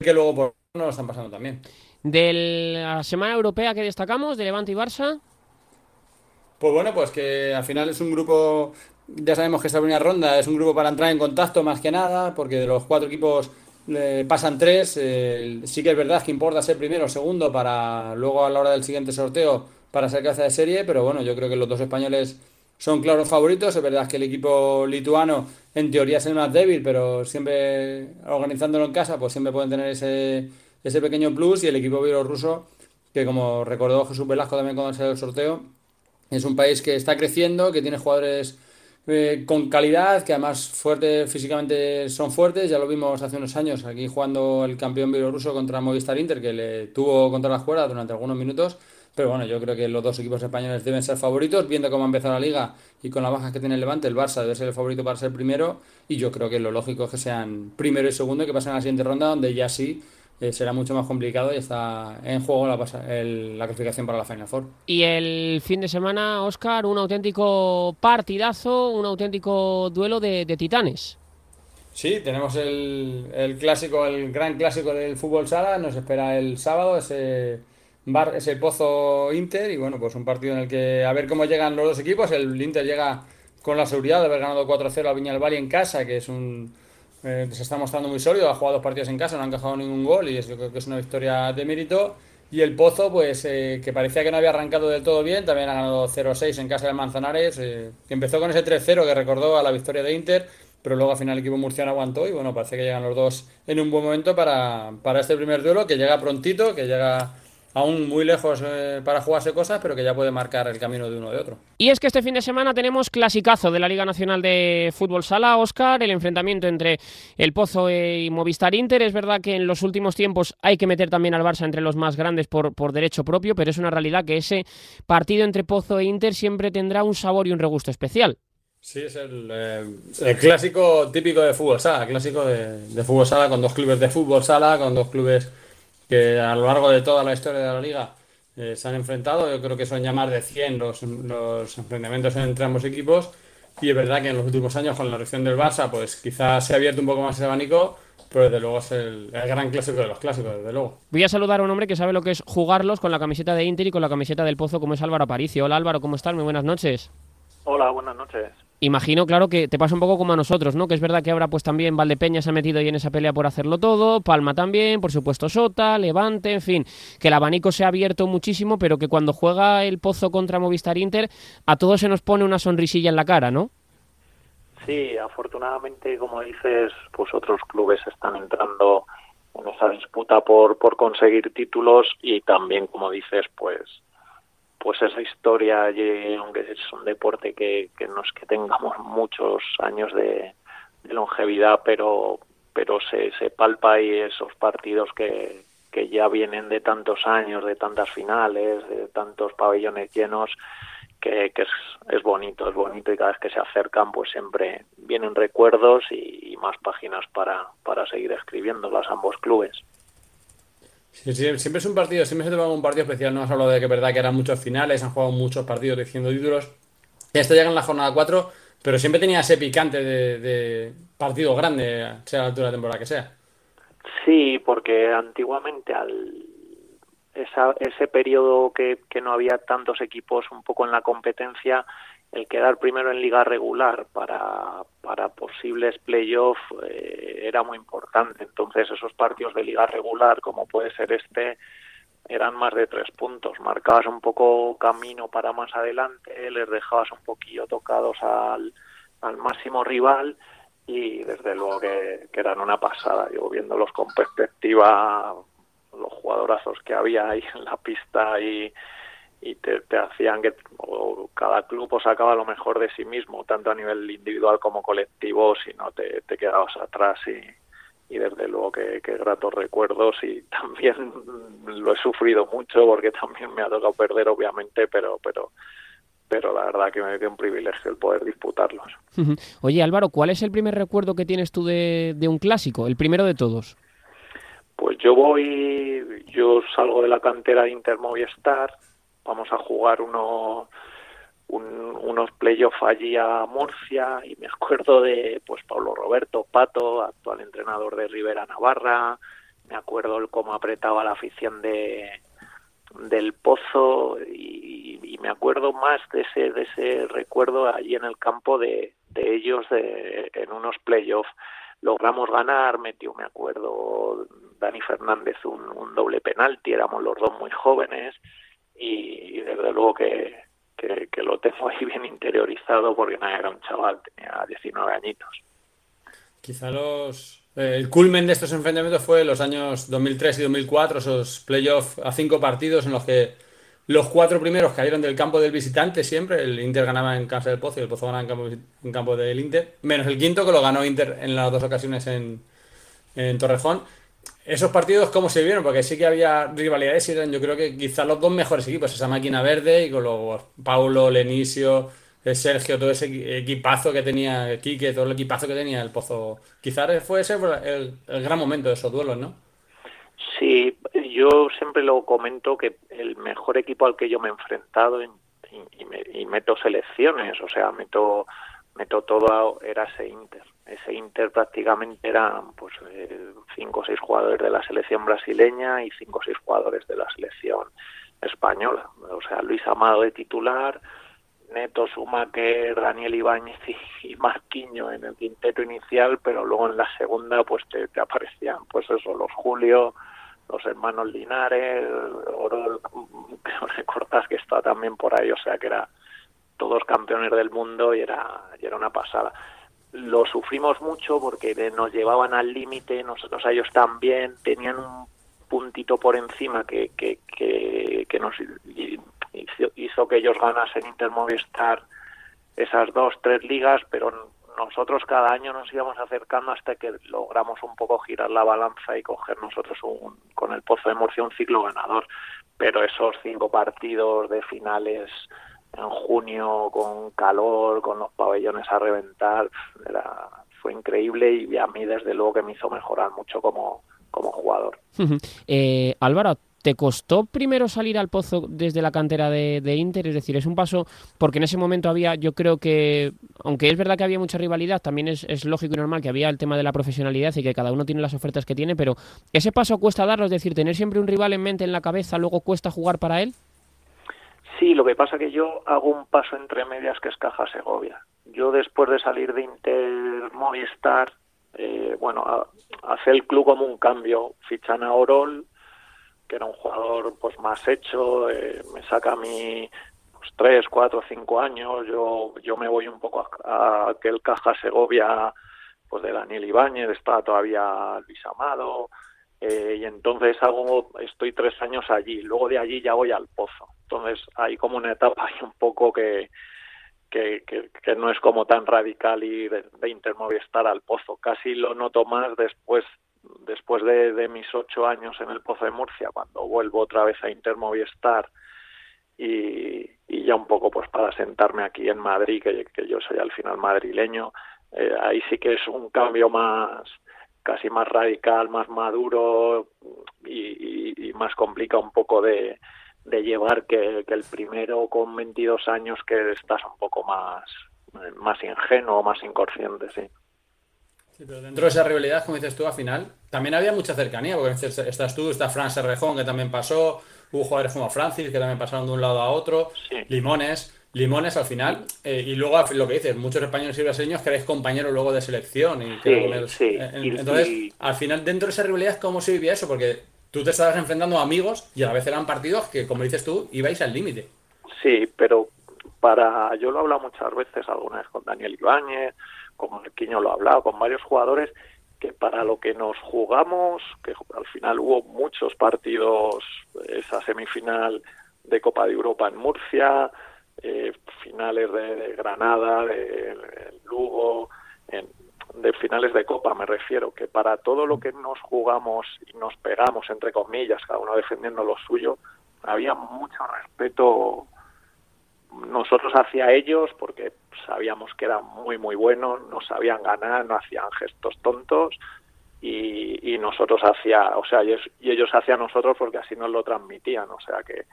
que luego por no lo están pasando también. De la semana europea que destacamos, de Levante y Barça. Pues bueno, pues que al final es un grupo, ya sabemos que esta primera ronda es un grupo para entrar en contacto más que nada, porque de los cuatro equipos eh, pasan tres. Eh, sí que es verdad que importa ser primero o segundo para luego a la hora del siguiente sorteo para ser cabeza de serie, pero bueno, yo creo que los dos españoles son claros favoritos. Es verdad que el equipo lituano en teoría es el más débil, pero siempre organizándolo en casa, pues siempre pueden tener ese, ese pequeño plus. Y el equipo bielorruso, que como recordó Jesús Velasco también cuando salió el sorteo, es un país que está creciendo, que tiene jugadores eh, con calidad, que además fuerte, físicamente son fuertes. Ya lo vimos hace unos años aquí jugando el campeón bielorruso contra Movistar Inter, que le tuvo contra la cuerdas durante algunos minutos pero bueno, yo creo que los dos equipos españoles deben ser favoritos, viendo cómo ha empezado la liga y con la baja que tiene el Levante, el Barça debe ser el favorito para ser primero. Y yo creo que lo lógico es que sean primero y segundo y que pasen a la siguiente ronda, donde ya sí eh, será mucho más complicado y está en juego la, la, clasificación para la Final Four. Y el fin de semana, Oscar, un auténtico partidazo, un auténtico duelo de, titanes. Sí, tenemos el, el, clásico, el gran clásico del fútbol sala, nos espera el sábado ese Bar, es el Pozo Inter y bueno, pues un partido en el que a ver cómo llegan los dos equipos. El Inter llega con la seguridad de haber ganado 4-0 a Viña del Valle en casa, que es un eh, se está mostrando muy sólido, ha jugado dos partidos en casa, no ha encajado ningún gol y es, creo que es una victoria de mérito. Y el Pozo, pues eh, que parecía que no había arrancado del todo bien, también ha ganado 0-6 en casa del Manzanares, eh, que empezó con ese 3-0 que recordó a la victoria de Inter, pero luego al final el equipo murciano aguantó y bueno, parece que llegan los dos en un buen momento para, para este primer duelo, que llega prontito, que llega aún muy lejos eh, para jugarse cosas, pero que ya puede marcar el camino de uno de otro. Y es que este fin de semana tenemos clasicazo de la Liga Nacional de Fútbol Sala, Oscar, el enfrentamiento entre el Pozo y Movistar Inter. Es verdad que en los últimos tiempos hay que meter también al Barça entre los más grandes por, por derecho propio, pero es una realidad que ese partido entre Pozo e Inter siempre tendrá un sabor y un regusto especial. Sí, es el, eh, clásico típico de fútbol sala, clásico de, de fútbol sala con dos clubes de fútbol sala, con dos clubes que a lo largo de toda la historia de la liga eh, se han enfrentado. Yo creo que son ya más de 100 los, los enfrentamientos entre ambos equipos. Y es verdad que en los últimos años, con la elección del Barça, pues quizás se ha abierto un poco más el abanico, pero desde luego es el, gran clásico de los clásicos, desde luego. Voy a saludar a un hombre que sabe lo que es jugarlos con la camiseta de Inter y con la camiseta del Pozo, como es Álvaro Aparicio. Hola Álvaro, ¿cómo estás? Muy buenas noches. Hola, buenas noches. Imagino, claro, que te pasa un poco como a nosotros, ¿no? Que es verdad que ahora pues también Valdepeña se ha metido ahí en esa pelea por hacerlo todo, Palma también, por supuesto Sota, Levante, en fin, que el abanico se ha abierto muchísimo, pero que cuando juega el Pozo contra Movistar Inter, a todos se nos pone una sonrisilla en la cara, ¿no? Sí, afortunadamente, como dices, pues otros clubes están entrando en esa disputa por, por conseguir títulos y también, como dices, pues pues esa historia, aunque es un deporte que, que no es que tengamos muchos años de, longevidad, pero pero se, se palpa ahí esos partidos que, que ya vienen de tantos años, de tantas finales, de tantos pabellones llenos, que, que es, es, bonito, es bonito y cada vez que se acercan pues siempre vienen recuerdos y, y más páginas para, para seguir escribiéndolas ambos clubes siempre es un partido, siempre se toma un partido especial. No has hablado de que verdad que eran muchos finales, han jugado muchos partidos diciendo títulos. Esto llega en la jornada 4, pero siempre tenía ese picante de, partido grande, sea la altura de temporada que sea. Sí, porque antiguamente al ese periodo que, que no había tantos equipos un poco en la competencia, el quedar primero en liga regular para, para posibles playoffs eh, era muy importante. Entonces esos partidos de liga regular, como puede ser este, eran más de tres puntos. Marcabas un poco camino para más adelante, les dejabas un poquillo tocados al, al máximo rival y desde luego que, que eran una pasada. Yo viéndolos con perspectiva, los jugadorazos que había ahí en la pista y y te, hacían que cada club sacaba lo mejor de sí mismo, tanto a nivel individual como colectivo, si no te, te quedabas atrás y, y desde luego que, que, gratos recuerdos y también lo he sufrido mucho porque también me ha tocado perder obviamente, pero pero pero la verdad que me dio un privilegio el poder disputarlos. Oye Álvaro, ¿cuál es el primer recuerdo que tienes tú de, de un clásico? El primero de todos. Pues yo voy, yo salgo de la cantera de Intermovistar, vamos a jugar uno, unos playoffs allí a Murcia y me acuerdo de pues Pablo Roberto Pato, actual entrenador de Rivera Navarra, me acuerdo el cómo apretaba la afición de del Pozo y, me acuerdo más de ese de ese recuerdo allí en el campo de, de ellos de, en unos playoffs logramos ganar, metió, me acuerdo, Dani Fernández un, un doble penalti, éramos los dos muy jóvenes, y, desde luego que, que, lo tengo ahí bien interiorizado porque nada, era un chaval, tenía 19 añitos. Quizá los, eh, el culmen de estos enfrentamientos fue los años 2003 y 2004, esos playoffs a cinco partidos en los que los cuatro primeros cayeron del campo del visitante siempre. El Inter ganaba en casa del Pozo y el Pozo ganaba en campo, en campo del Inter. Menos el quinto que lo ganó Inter en las dos ocasiones en, en Torrejón. Esos partidos, ¿cómo se vieron? Porque sí que había rivalidades y eran yo creo que quizás los dos mejores equipos. Esa máquina verde y con los Paulo, Lenisio, Sergio, todo ese equipazo que tenía Quique, todo el equipazo que tenía el Pozo. Quizás fue ese el, gran momento de esos duelos, ¿no? Sí, yo siempre lo comento que el mejor equipo al que yo me he enfrentado y, meto selecciones, o sea, meto, meto todo, era ese Inter. Ese Inter prácticamente eran pues eh, cinco o seis jugadores de la selección brasileña y cinco o seis jugadores de la selección española. O sea, Luis Amado de titular, Neto, Sumaker, Daniel Ibáñez y, Marquiño en el quinteto inicial, pero luego en la segunda pues te, aparecían pues eso, los Julio, los hermanos Linares, Oro, recortas que está también por ahí, o sea que era todos campeones del mundo y era, y era una pasada. Lo sufrimos mucho porque nos llevaban al límite, nosotros a ellos también, tenían un puntito por encima que, que, que, que nos hizo, que ellos ganasen Inter Movistar esas dos, tres ligas, pero nosotros cada año nos íbamos acercando hasta que logramos un poco girar la balanza y coger nosotros un, con el Pozo de Murcia un ciclo ganador. Pero esos cinco partidos de finales en junio con calor, con los pabellones a reventar, era, fue increíble y a mí desde luego que me hizo mejorar mucho como, como jugador. eh, Álvaro, ¿Te costó primero salir al pozo desde la cantera de, Inter? Es decir, es un paso, porque en ese momento había, yo creo que, aunque es verdad que había mucha rivalidad, también es, lógico y normal que había el tema de la profesionalidad y que cada uno tiene las ofertas que tiene, pero ese paso cuesta darlo, es decir, tener siempre un rival en mente, en la cabeza, luego cuesta jugar para él. Sí, lo que pasa que yo hago un paso entre medias que es Caja Segovia. Yo después de salir de Inter Movistar, eh, bueno, hace el club como un cambio, fichan a Orol, que era un jugador pues más hecho, eh, me saca a mí pues, tres, cuatro, cinco años, yo, yo me voy un poco a, aquel caja Segovia pues de Daniel Ibáñez, está todavía Luis Amado, eh, y entonces hago, estoy tres años allí, luego de allí ya voy al pozo. Entonces hay como una etapa ahí un poco que, que, que, no es como tan radical y de, de estar al pozo. Casi lo noto más después después de, mis ocho años en el Pozo de Murcia, cuando vuelvo otra vez a Intermovistar y, y ya un poco pues para sentarme aquí en Madrid, que, que yo soy al final madrileño, eh, ahí sí que es un cambio más casi más radical, más maduro y, más complicado un poco de, de llevar que, que, el primero con 22 años que estás un poco más, más ingenuo, más inconsciente, sí. Pero dentro de esa rivalidad, como dices tú, al final, también había mucha cercanía, porque estás tú, está Fran Serrejón, que también pasó, hubo jugadores como Francis, que también pasaron de un lado a otro, Limones, Limones al final, eh, y luego lo que dices, muchos españoles y brasileños que eres compañeros luego de selección. Y sí, eh, entonces, al final, dentro de esa rivalidad, ¿cómo se vivía eso? Porque tú te estabas enfrentando a amigos y a la vez eran partidos que, como dices tú, ibais al límite. Sí, pero para yo lo he hablado muchas veces, alguna vez con Daniel Ibáñez, como Quiño lo ha hablado, con varios jugadores que para lo que nos jugamos, que al final hubo muchos partidos, esa semifinal de Copa de Europa en Murcia, eh, finales de, Granada, de, Lugo, de finales de Copa me refiero, que para todo lo que nos jugamos y nos pegamos, entre comillas, cada uno defendiendo lo suyo, había mucho respeto nosotros hacia ellos porque sabíamos que eran muy muy buenos, no sabían ganar, no hacían gestos tontos y, y nosotros hacia, o sea, ellos, y ellos hacia nosotros porque así nos lo transmitían, o sea que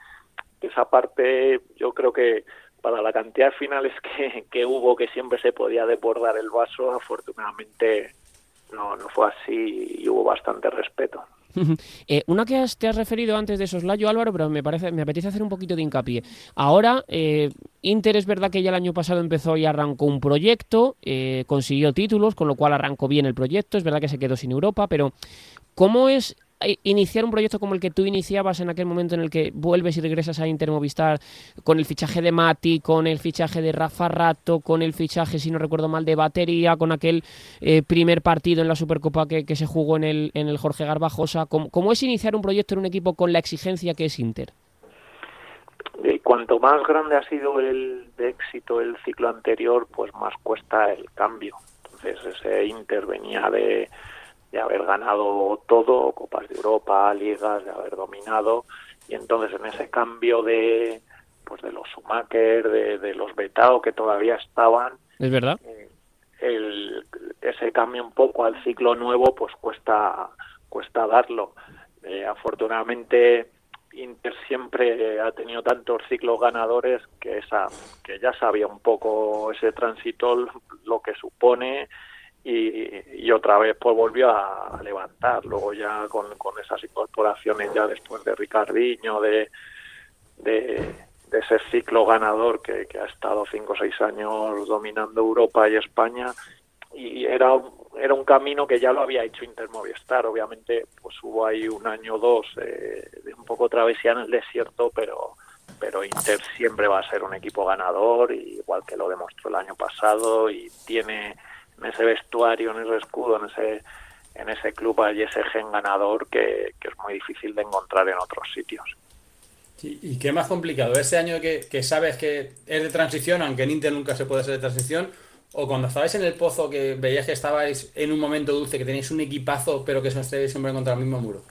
esa parte yo creo que para la cantidad de finales que, que hubo que siempre se podía desbordar el vaso, afortunadamente no, no fue así y hubo bastante respeto. Eh, una que te has referido antes de Soslayo, Álvaro, pero me parece, me apetece hacer un poquito de hincapié. Ahora, eh, Inter es verdad que ya el año pasado empezó y arrancó un proyecto, eh, consiguió títulos, con lo cual arrancó bien el proyecto. Es verdad que se quedó sin Europa, pero ¿cómo es iniciar un proyecto como el que tú iniciabas en aquel momento en el que vuelves y regresas a Inter Movistar con el fichaje de Mati, con el fichaje de Rafa Rato, con el fichaje, si no recuerdo mal, de batería, con aquel eh, primer partido en la Supercopa que, se jugó en el, en el Jorge Garbajosa? ¿Cómo, ¿Cómo es iniciar un proyecto en un equipo con la exigencia que es Inter? Cuanto más grande ha sido el éxito el ciclo anterior, pues más cuesta el cambio. Entonces ese Inter venía de, de haber ganado todo, Copas de Europa, ligas, de haber dominado, y entonces en ese cambio de pues de los Schumacher, de, de los Betao que todavía estaban, es verdad. Eh, el, ese cambio un poco al ciclo nuevo, pues cuesta cuesta darlo. Eh, afortunadamente Inter siempre ha tenido tantos ciclos ganadores que esa que ya sabía un poco ese tránsito lo que supone y, otra vez pues volvió a levantar luego ya con, esas incorporaciones ya después de Ricardinho de, de, ese ciclo ganador que, que ha estado cinco o seis años dominando Europa y España y era era un camino que ya lo había hecho Inter Movistar. Obviamente, pues hubo ahí un año o dos eh, de un poco travesía en el desierto, pero, pero Inter siempre va a ser un equipo ganador, igual que lo demostró el año pasado, y tiene en ese vestuario, en ese escudo, en ese en ese club hay ese gen ganador que, es muy difícil de encontrar en otros sitios. ¿Y qué más complicado? Ese año que, que sabes que es de transición, aunque en Inter nunca se puede ser de transición, o cuando estabais en el pozo que veías que estabais en un momento dulce, que tenéis un equipazo, pero que estéis siempre contra el mismo muro?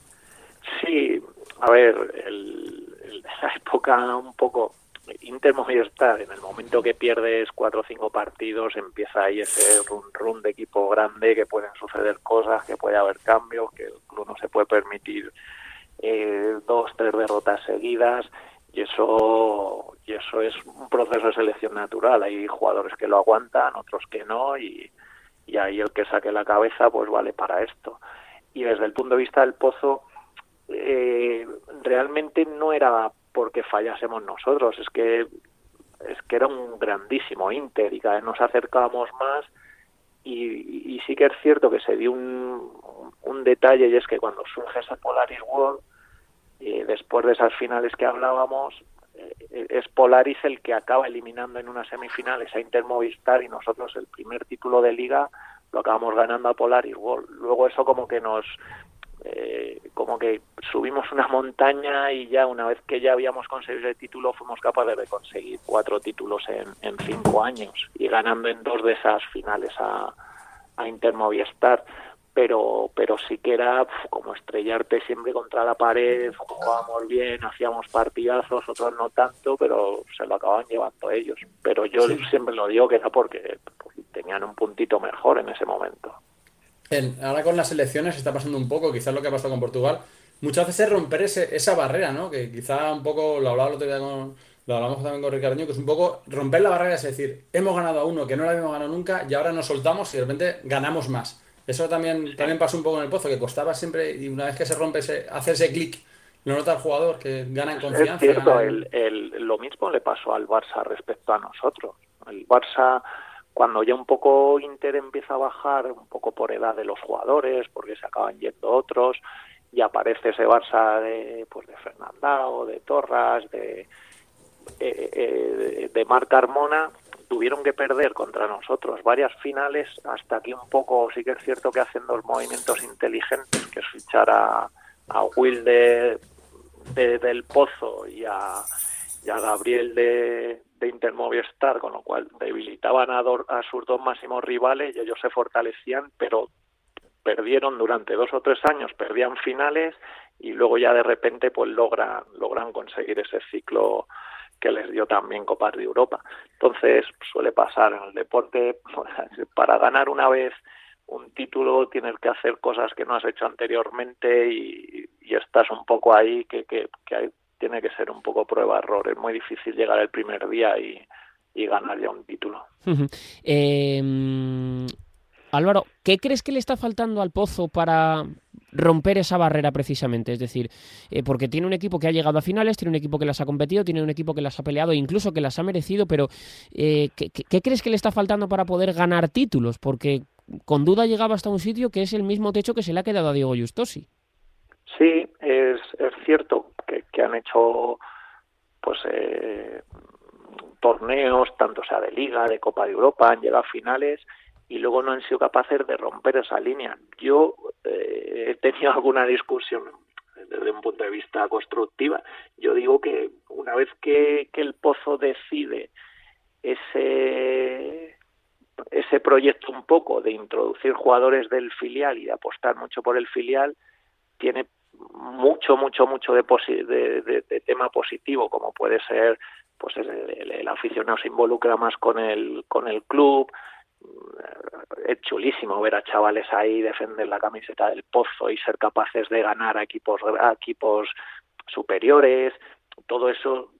Sí, a ver, el, la época un poco Inter estar en el momento que pierdes cuatro o cinco partidos empieza ahí ese run run de equipo grande que pueden suceder cosas, que puede haber cambios, que el club no se puede permitir eh, dos, tres derrotas seguidas. Y eso y eso es un proceso de selección natural. Hay jugadores que lo aguantan otros que no y, y ahí el que saque la cabeza pues vale para esto. Y desde el punto de vista del pozo eh, realmente no era porque fallásemos nosotros. Es que es que era un grandísimo Inter y cada vez nos acercábamos más y, sí que es cierto que se dio un, un detalle y es que cuando surge esa Polaris World y después de esas finales que hablábamos, eh, es Polaris el que acaba eliminando en una semifinal esa Inter Movistar y nosotros el primer título de liga lo acabamos ganando a Polaris Luego eso como que nos eh, como que subimos una montaña y ya una vez que ya habíamos conseguido el título fuimos capaces de conseguir cuatro títulos en, en cinco años y ganando en dos de esas finales a, a pero pero sí que era como estrellarte siempre contra la pared, jugábamos bien, hacíamos partidazos, otros no tanto, pero se lo acababan llevando ellos. Pero yo siempre lo digo que era porque tenían un puntito mejor en ese momento. Ahora con las elecciones está pasando un poco, quizás lo que ha pasado con Portugal, muchas veces romper ese, esa barrera, ¿no? Que quizá un poco, lo hablaba el otro día con, lo hablamos también con Ricardo, que es un poco romper la barrera, es decir, hemos ganado a uno que no lo habíamos ganado nunca y ahora nos soltamos y de repente ganamos más. Eso también, también pasa un poco en el pozo, que costaba siempre, y una vez que se rompe, ese, hace ese clic, lo nota el jugador, que gana en confianza. Es cierto, el... lo mismo le pasó al Barça respecto a nosotros. El Barça, cuando ya un poco Inter empieza a bajar, un poco por edad de los jugadores, porque se acaban yendo otros, y aparece ese Barça de, pues de Fernandao, de Torras, de, eh, eh, de Marc Carmona, tuvieron que perder contra nosotros varias finales. Hasta que un poco sí que es cierto que haciendo los movimientos inteligentes que es fichar a, a Will de, del Pozo y a, Gabriel de, de Intermovistar, con lo cual debilitaban a, a sus dos máximos rivales y ellos se fortalecían, pero perdieron durante dos o tres años, perdían finales y luego ya de repente pues logran, logran conseguir ese ciclo que les dio también Copas de Europa. Entonces suele pasar en el deporte, para ganar una vez un título tienes que hacer cosas que no has hecho anteriormente y, estás un poco ahí que, que, tiene que ser un poco prueba-error. Es muy difícil llegar el primer día y, y ganar ya un título. eh, Álvaro, ¿qué crees que le está faltando al Pozo para romper esa barrera precisamente? Es decir, eh, porque tiene un equipo que ha llegado a finales, tiene un equipo que las ha competido, tiene un equipo que las ha peleado, incluso que las ha merecido, pero eh, ¿qué, crees que le está faltando para poder ganar títulos? Porque con duda llegaba hasta un sitio que es el mismo techo que se le ha quedado a Diego Justosi. Sí, es, es cierto que, han hecho pues eh, torneos, tanto sea de Liga, de Copa de Europa, han llegado a finales y luego no han sido capaces de romper esa línea. Yo eh, he tenido alguna discusión desde un punto de vista constructiva. Yo digo que una vez que, que el Pozo decide ese ese proyecto un poco de introducir jugadores del filial y de apostar mucho por el filial tiene mucho mucho mucho de, de, de, tema positivo como puede ser pues el, aficionado se involucra más con el con el club. Es chulísimo ver a chavales ahí defender la camiseta del pozo y ser capaces de ganar a equipos a equipos superiores. Todo eso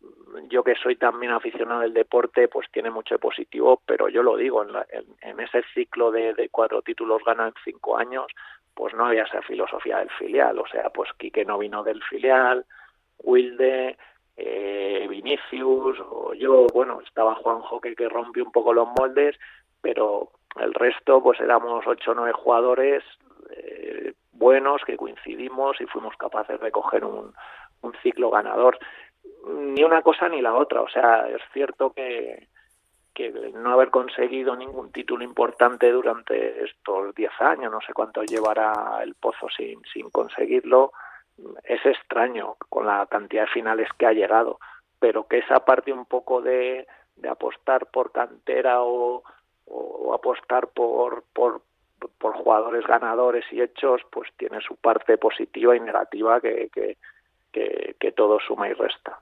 yo que soy también aficionado del deporte pues tiene mucho de positivo pero yo lo digo en, la, en, ese ciclo de, cuatro títulos ganan cinco años pues no había esa filosofía del filial o sea pues Quique no vino del filial Wilde eh, Vinicius o yo bueno estaba Juanjo que, que rompió un poco los moldes pero el resto pues éramos ocho o nueve jugadores eh, buenos que coincidimos y fuimos capaces de coger un, un ciclo ganador. Ni una cosa ni la otra o sea es cierto que que no haber conseguido ningún título importante durante estos diez años, no sé cuánto llevará el Pozo sin, sin conseguirlo, es extraño con la cantidad de finales que ha llegado, pero que esa parte un poco de, de apostar por cantera o, o apostar por, por, por jugadores ganadores y hechos, pues tiene su parte positiva y negativa que, que, que, que todo suma y resta.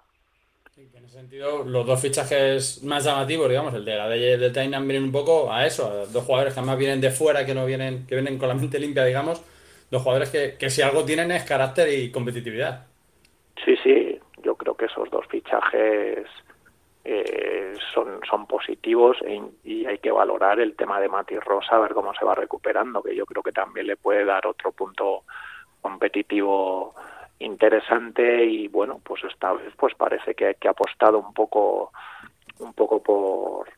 En ese sentido, los dos fichajes más llamativos, digamos, el de la de, del Tainan vienen un poco a eso, a dos jugadores que además vienen de fuera, que no vienen, que vienen con la mente limpia, digamos, dos jugadores que, que si algo tienen es carácter y competitividad. Sí, sí, yo creo que esos dos fichajes eh, son, son positivos e, y hay que valorar el tema de Mati Rosa, a ver cómo se va recuperando, que yo creo que también le puede dar otro punto competitivo interesante y bueno, pues esta vez pues parece que, que ha apostado un poco un poco por,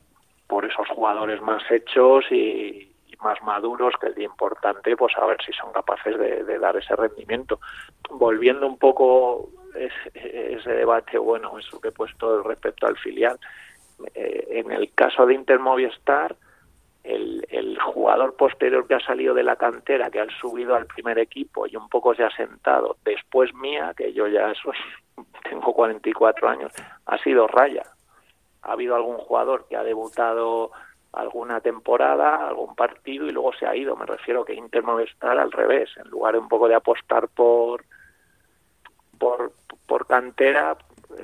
por esos jugadores más hechos y, más maduros que día importante pues a ver si son capaces de, dar ese rendimiento volviendo un poco ese, ese debate, bueno, eso que he puesto respecto al filial. Eh, en el caso de Inter Movistar, el, jugador posterior que ha salido de la cantera, que ha subido al primer equipo y un poco se ha sentado, después mía, que yo ya soy, tengo 44 años, ha sido Raya. Ha habido algún jugador que ha debutado alguna temporada, algún partido y luego se ha ido. Me refiero que Inter Movistar al revés, en lugar de un poco de apostar por por, por cantera,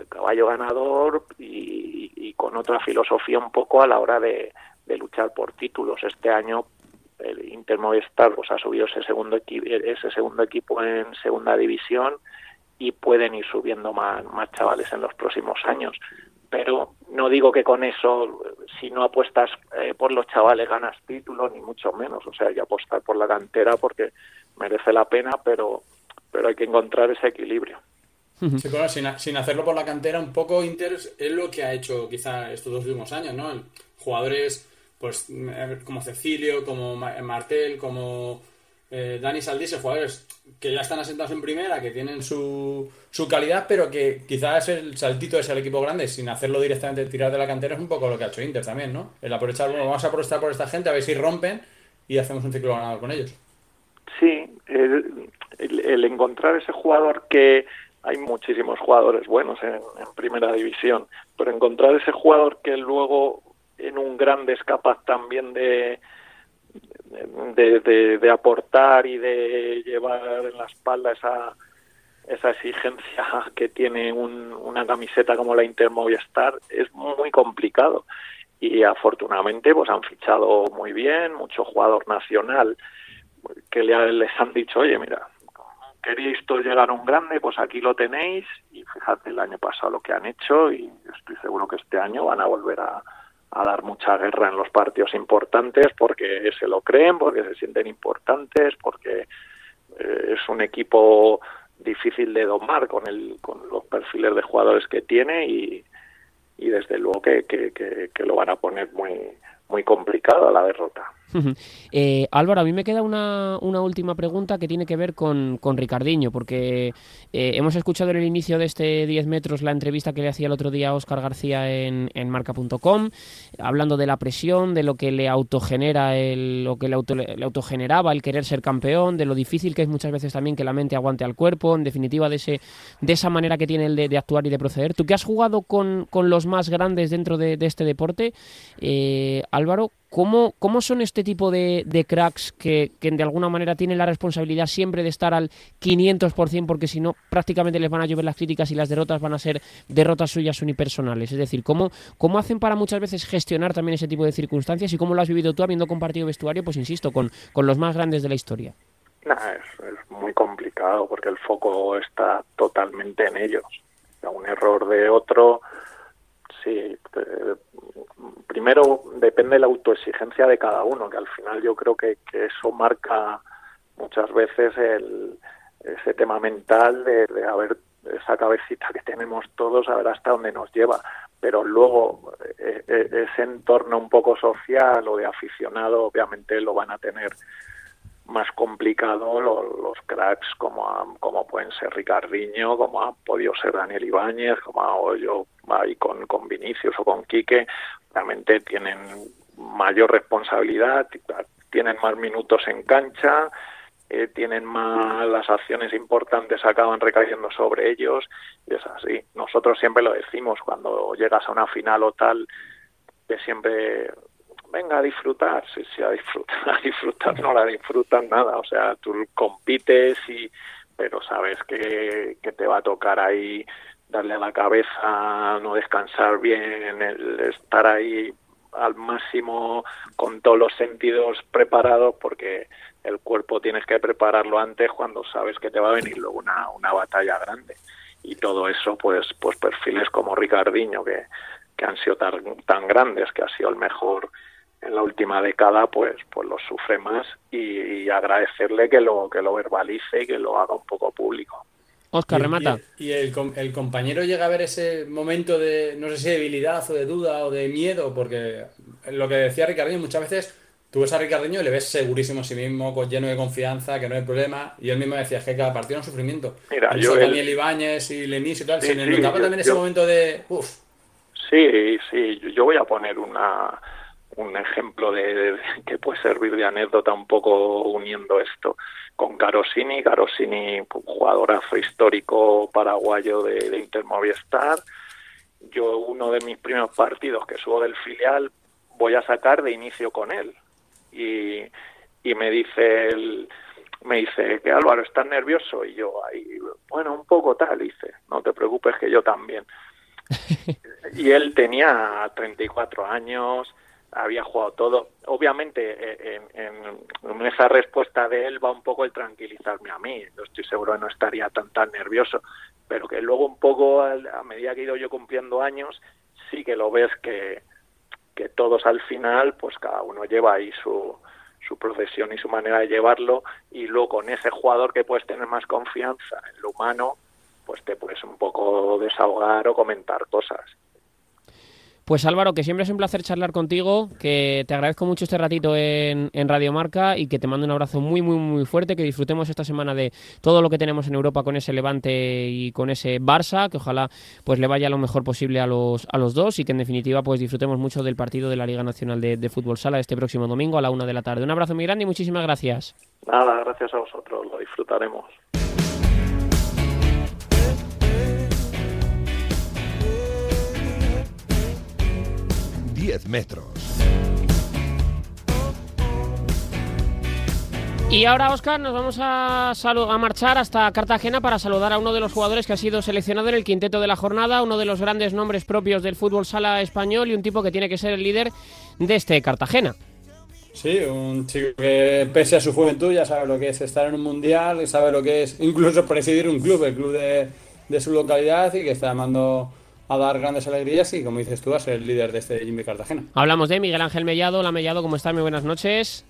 caballo ganador y, y, con otra filosofía un poco a la hora de, de luchar por títulos. Este año el Inter Movistar pues, ha subido ese segundo, equi ese segundo equipo en segunda división y pueden ir subiendo más, más chavales en los próximos años. Pero no digo que con eso, si no apuestas eh, por los chavales, ganas títulos, ni mucho menos. O sea, hay que apostar por la cantera porque merece la pena, pero pero hay que encontrar ese equilibrio. Sí, claro, sin, sin, hacerlo por la cantera, un poco Inter es lo que ha hecho quizá estos dos últimos años, ¿no? Jugadores pues como Cecilio, como Martel, como eh, Dani Saldís, jugadores que ya están asentados en primera, que tienen su, su calidad, pero que quizás el saltito de ser el equipo grande, sin hacerlo directamente tirar de la cantera, es un poco lo que ha hecho Inter también, ¿no? El aprovechar, bueno, vamos a aprovechar por esta gente, a ver si rompen y hacemos un ciclo ganador con ellos. Sí, el, el, el, encontrar ese jugador que hay muchísimos jugadores buenos en, en, primera división, pero encontrar ese jugador que luego en un grande es capaz también de, de, de, de aportar y de llevar en la espalda esa, esa exigencia que tiene un, una camiseta como la Inter Movistar es muy complicado. Y afortunadamente pues han fichado muy bien mucho jugador nacional que le, les han dicho oye mira queríais todos llegar a un grande, pues aquí lo tenéis y fíjate el año pasado lo que han hecho y estoy seguro que este año van a volver a, a dar mucha guerra en los partidos importantes porque se lo creen, porque se sienten importantes, porque eh, es un equipo difícil de domar con, el, con los perfiles de jugadores que tiene y, y desde luego que, que, que, lo van a poner muy muy complicada la derrota. Eh, Álvaro, a mí me queda una, última pregunta que tiene que ver con, con Ricardiño, porque eh, hemos escuchado en el inicio de este 10 metros la entrevista que le hacía el otro día a Óscar García en, en marca.com, hablando de la presión, de lo que le autogenera, el, lo que le, autogeneraba el querer ser campeón, de lo difícil que es muchas veces también que la mente aguante al cuerpo, en definitiva de, ese, de esa manera que tiene el de, actuar y de proceder. Tú que has jugado con, los más grandes dentro de, este deporte, eh, Álvaro, ¿Cómo, ¿Cómo, son este tipo de, cracks que, de alguna manera tienen la responsabilidad siempre de estar al 500% porque si no prácticamente les van a llover las críticas y las derrotas van a ser derrotas suyas unipersonales? Es decir, ¿cómo, cómo hacen para muchas veces gestionar también ese tipo de circunstancias y cómo lo has vivido tú habiendo compartido vestuario, pues insisto, con, con los más grandes de la historia? es, muy complicado porque el foco está totalmente en ellos. Un error de otro sí, primero depende de la autoexigencia de cada uno, que al final yo creo que, eso marca muchas veces el, ese tema mental de, de haber esa cabecita que tenemos todos, a ver hasta dónde nos lleva. Pero luego eh, eh, ese entorno un poco social o de aficionado, obviamente lo van a tener más complicado los, cracks como, como pueden ser Ricardiño, como ha podido ser Daniel Ibáñez, como hago yo ahí con, con Vinicius o con Quique, realmente tienen mayor responsabilidad, tienen más minutos en cancha, eh, tienen más las acciones importantes acaban recayendo sobre ellos y es así. Nosotros siempre lo decimos cuando llegas a una final o tal que siempre venga a disfrutar, sí, sí, a disfrutar, a disfrutar no la disfrutan nada, o sea, tú compites y pero sabes que, que te va a tocar ahí darle a la cabeza, no descansar bien, el estar ahí al máximo con todos los sentidos preparados porque el cuerpo tienes que prepararlo antes cuando sabes que te va a venir luego una, una batalla grande. Y todo eso pues pues perfiles como Ricardiño que, que han sido tan, tan grandes que ha sido el mejor en la última década pues pues lo sufre más. Y, agradecerle que lo que lo verbalice y que lo haga un poco público Oscar remata y, el, el, compañero llega a ver ese momento de no sé si de debilidad o de duda o de miedo porque lo que decía Ricardo muchas veces tú ves a Ricardiño y le ves segurísimo a sí mismo, con, lleno de confianza, que no hay problema. Y él mismo decía es que cada partido es un sufrimiento. Mira, yo. Daniel Ibáñez y Lenis y tal, se le notaba también ese momento de. Uf. Sí, sí, yo voy a poner una, un ejemplo de, que puede servir de anécdota un poco uniendo esto con Carosini. Carosini, jugadorazo histórico paraguayo de, de Inter Movistar. Yo uno de mis primeros partidos que subo del filial voy a sacar de inicio con él y, y me dice el, me dice que Álvaro estás nervioso y yo ahí bueno un poco tal dice no te preocupes que yo también y él tenía 34 años había jugado todo. Obviamente, eh, en, esa respuesta de él va un poco el tranquilizarme a mí. No estoy seguro de no estaría tan tan nervioso, pero que luego un poco a medida que he ido yo cumpliendo años, sí que lo ves que, que todos al final, pues cada uno lleva ahí su, su profesión y su manera de llevarlo y luego con ese jugador que puedes tener más confianza en lo humano, pues te puedes un poco desahogar o comentar cosas. Pues Álvaro, que siempre es un placer charlar contigo, que te agradezco mucho este ratito en, en Radio Marca y que te mando un abrazo muy, muy, muy fuerte, que disfrutemos esta semana de todo lo que tenemos en Europa con ese Levante y con ese Barça, que ojalá pues le vaya lo mejor posible a los, a los dos y que en definitiva pues disfrutemos mucho del partido de la Liga Nacional de, de Fútbol Sala este próximo domingo a la una de la tarde. Un abrazo muy grande y muchísimas gracias. Nada, gracias a vosotros, lo disfrutaremos. 10 metros. Y ahora, Oscar, nos vamos a, a, marchar hasta Cartagena para saludar a uno de los jugadores que ha sido seleccionado en el quinteto de la jornada, uno de los grandes nombres propios del fútbol sala español y un tipo que tiene que ser el líder de este Cartagena. Sí, un chico que pese a su juventud ya sabe lo que es estar en un mundial, sabe lo que es incluso presidir un club, el club de, de su localidad y que está llamando a dar grandes alegrías y, como dices tú, a ser el líder de este Jimmy Cartagena. Hablamos de Miguel Ángel Mellado. Hola Mellado, ¿cómo estás? Muy buenas noches.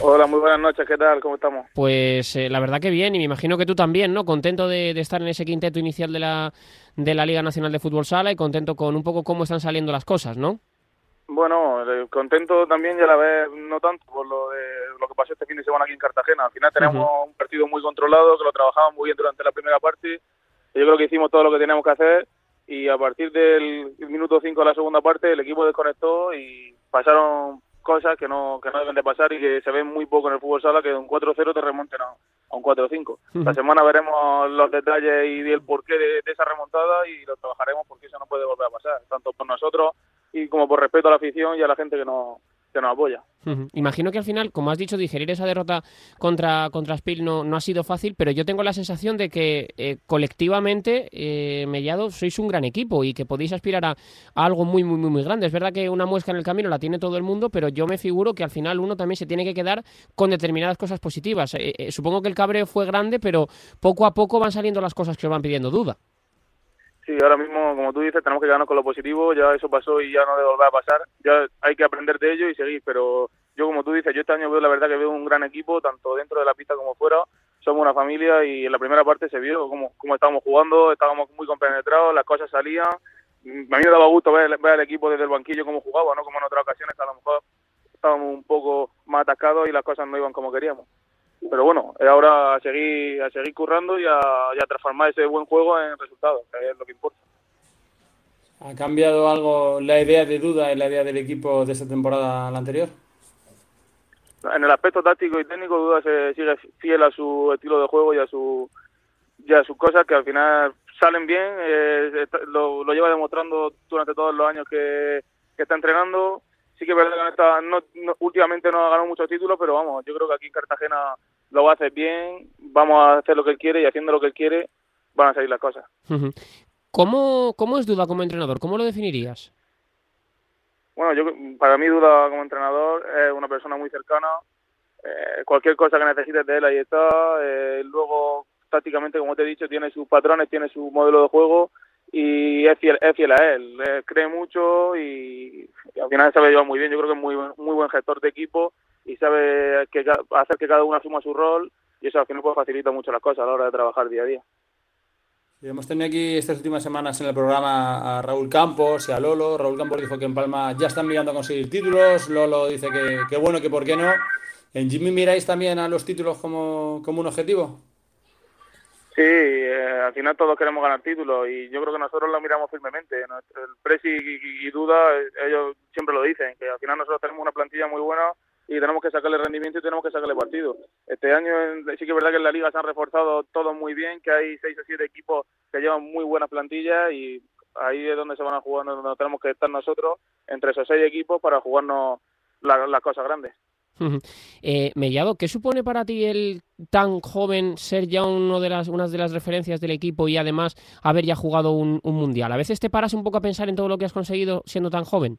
Hola, muy buenas noches, ¿qué tal? ¿Cómo estamos? Pues eh, la verdad que bien, y me imagino que tú también, ¿no? Contento de, estar en ese quinteto inicial de la, de la Liga Nacional de Fútbol Sala y contento con un poco cómo están saliendo las cosas, ¿no? Bueno, eh, contento también ya la vez, no tanto por lo de lo que pasó este fin de semana aquí en Cartagena. Al final tenemos un partido muy controlado, que lo trabajamos muy bien durante la primera parte. Yo creo que hicimos todo lo que teníamos que hacer y a partir del minuto 5 de la segunda parte el equipo desconectó y pasaron cosas que no, que no deben de pasar y que se ven muy poco en el fútbol sala, que de un 4-0 te remonten a, un 4-5. La semana veremos los detalles y el porqué de, de, esa remontada y lo trabajaremos porque eso no puede volver a pasar, tanto por nosotros y como por respeto a la afición y a la gente que nos, que apoya. Imagino que al final, como has dicho, digerir esa derrota contra, contra Spiel no, no ha sido fácil, pero yo tengo la sensación de que eh, colectivamente, eh, Mellado, sois un gran equipo y que podéis aspirar a, algo muy, muy, muy, muy grande. Es verdad que una muesca en el camino la tiene todo el mundo, pero yo me figuro que al final uno también se tiene que quedar con determinadas cosas positivas. Eh, eh, supongo que el cabreo fue grande, pero poco a poco van saliendo las cosas que os van pidiendo duda. Sí, ahora mismo, como tú dices, tenemos que quedarnos con lo positivo, ya eso pasó y ya no debe a pasar, ya hay que aprender de ello y seguir, pero yo como tú dices, yo este año veo la verdad que veo un gran equipo, tanto dentro de la pista como fuera, somos una familia y en la primera parte se vio cómo, cómo estábamos jugando, estábamos muy compenetrados, las cosas salían, a mí me daba gusto ver, ver al equipo desde el banquillo cómo jugaba, no como en otras ocasiones a lo mejor estábamos un poco más atascados y las cosas no iban como queríamos pero bueno, es ahora a seguir, a seguir currando y a, transformar ese buen juego en resultados, que es lo que importa. ¿Ha cambiado algo la idea de duda y la idea del equipo de esta temporada a la anterior? En el aspecto táctico y técnico, Duda se sigue fiel a su estilo de juego y a, su, y a sus cosas que al final salen bien. Eh, lo, lleva demostrando durante todos los años que, que está entrenando sí que es verdad que no, últimamente no ha ganado muchos títulos, pero vamos, yo creo que aquí en Cartagena lo va a hacer bien, vamos a hacer lo que él quiere y haciendo lo que él quiere van a salir las cosas. ¿Cómo, ¿Cómo es Duda como entrenador? ¿Cómo lo definirías? Bueno, yo para mí Duda como entrenador es una persona muy cercana. Eh, cualquier cosa que necesites de él ahí está. Eh, luego, tácticamente, como te he dicho, tiene sus patrones, tiene su modelo de juego y es fiel, es fiel a él. cree mucho y, al final sabe llevar muy bien. Yo creo que es muy, muy buen gestor de equipo y sabe que, hacer que cada uno asuma su rol y eso al final pues facilita mucho las cosas a la hora de trabajar día a día. hemos tenido aquí estas últimas semanas en el programa a Raúl Campos y a Lolo. Raúl Campos dijo que en Palma ya están mirando a conseguir títulos. Lolo dice que, que bueno, que por qué no. ¿En Jimmy miráis también a los títulos como, como un objetivo? Sí, eh, al final todos queremos ganar títulos y yo creo que nosotros lo miramos firmemente. El Presi y, Duda, ellos siempre lo dicen, que al final nosotros tenemos una plantilla muy buena y tenemos que sacarle rendimiento y tenemos que sacarle partido. Este año sí que es verdad que en la liga se han reforzado todos muy bien, que hay seis o siete equipos que llevan muy buenas plantillas y ahí es donde se van a jugar, donde tenemos que estar nosotros, entre esos seis equipos, para jugarnos las cosas grandes. Eh, Mellado, ¿qué supone para ti el tan joven ser ya uno de las, una de las referencias del equipo y además haber ya jugado un, mundial? ¿A veces te paras un poco a pensar en todo lo que has conseguido siendo tan joven?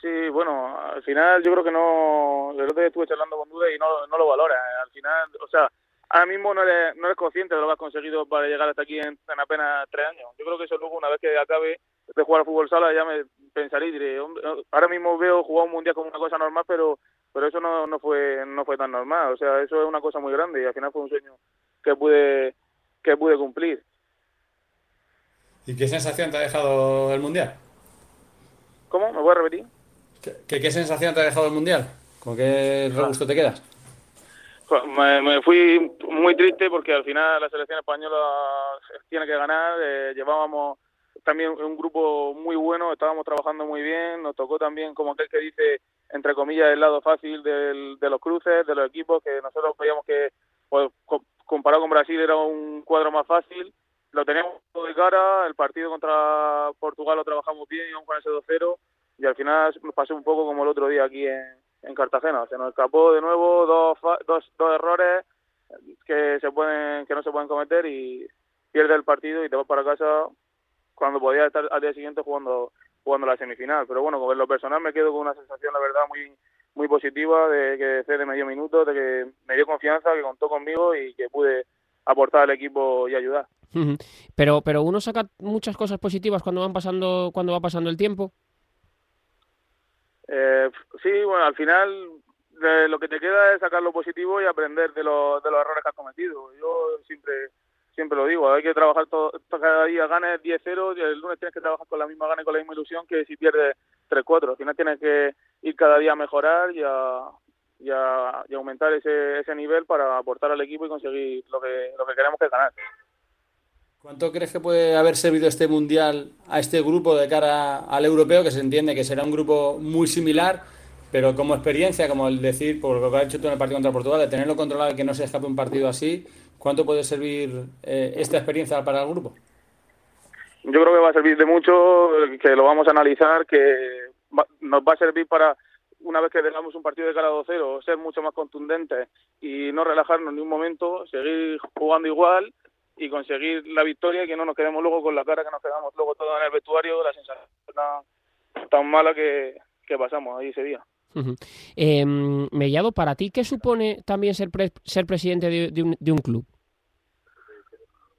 Sí, bueno, al final yo creo que no. El otro día estuve charlando con Duda y no, no lo valora. Al final, o sea, ahora mismo no eres, no eres consciente de lo que has conseguido para llegar hasta aquí en, apenas tres años. Yo creo que eso luego, una vez que acabe de jugar al fútbol sala, ya me pensaré y diré, ahora mismo veo jugar un mundial como una cosa normal, pero pero eso no, no fue no fue tan normal. O sea, eso es una cosa muy grande y al final fue un sueño que pude, que pude cumplir. ¿Y qué sensación te ha dejado el mundial? ¿Cómo? ¿Me voy a repetir? ¿Qué, qué sensación te ha dejado el mundial? ¿Con qué gusto te quedas? Me, fui muy triste porque al final la selección española tiene que ganar. Eh, llevábamos también un grupo muy bueno, estábamos trabajando muy bien. Nos tocó también, como aquel que dice, entre comillas, el lado fácil de los cruces, de los equipos, que nosotros veíamos que, pues, comparado con Brasil, era un cuadro más fácil. Lo teníamos de cara. El partido contra Portugal lo trabajamos bien, aún con ese 2-0. Y al final nos pasó un poco como el otro día aquí en, en Cartagena. Se nos escapó de nuevo dos, dos, dos errores que se pueden que no se pueden cometer y pierde el partido y te vas para casa cuando podías estar al día siguiente jugando jugando la semifinal. Pero bueno, con lo personal me quedo con una sensación, la verdad, muy muy positiva de que Cede me dio minutos, de que me dio confianza, que contó conmigo y que pude aportar al equipo y ayudar. Pero pero uno saca muchas cosas positivas cuando van pasando cuando va pasando el tiempo. Eh, sí, bueno, al final lo que te queda es sacar lo positivo y aprender de, los de los errores que has cometido. Yo siempre siempre lo digo, hay que trabajar todo, cada día ganes 10-0, el lunes tienes que trabajar con la misma gana y con la misma ilusión que si pierdes 3-4. Al final tienes que ir cada día a mejorar y a, y aumentar ese, ese nivel para aportar al equipo y conseguir lo que, lo que queremos que es ganar. ¿Cuánto crees que puede haber servido este mundial a este grupo de cara al europeo, que se entiende que será un grupo muy similar, pero como experiencia, como el decir, por lo que has hecho tú en el partido contra Portugal, de tenerlo controlado y que no se escape un partido así, ¿cuánto puede servir eh, esta experiencia para el grupo? Yo creo que va a servir de mucho, que lo vamos a analizar, que nos va a servir para una vez que tengamos un partido de cara a 2-0, ser mucho más contundentes y no relajarnos ni un momento, seguir jugando igual y conseguir la victoria y que no nos quedemos luego con la cara que nos quedamos luego todo en el vestuario, la sensación tan, mala que, pasamos ahí ese día. Em, Mellado, para ti, ¿qué supone también ser, ser presidente de, un, de un club?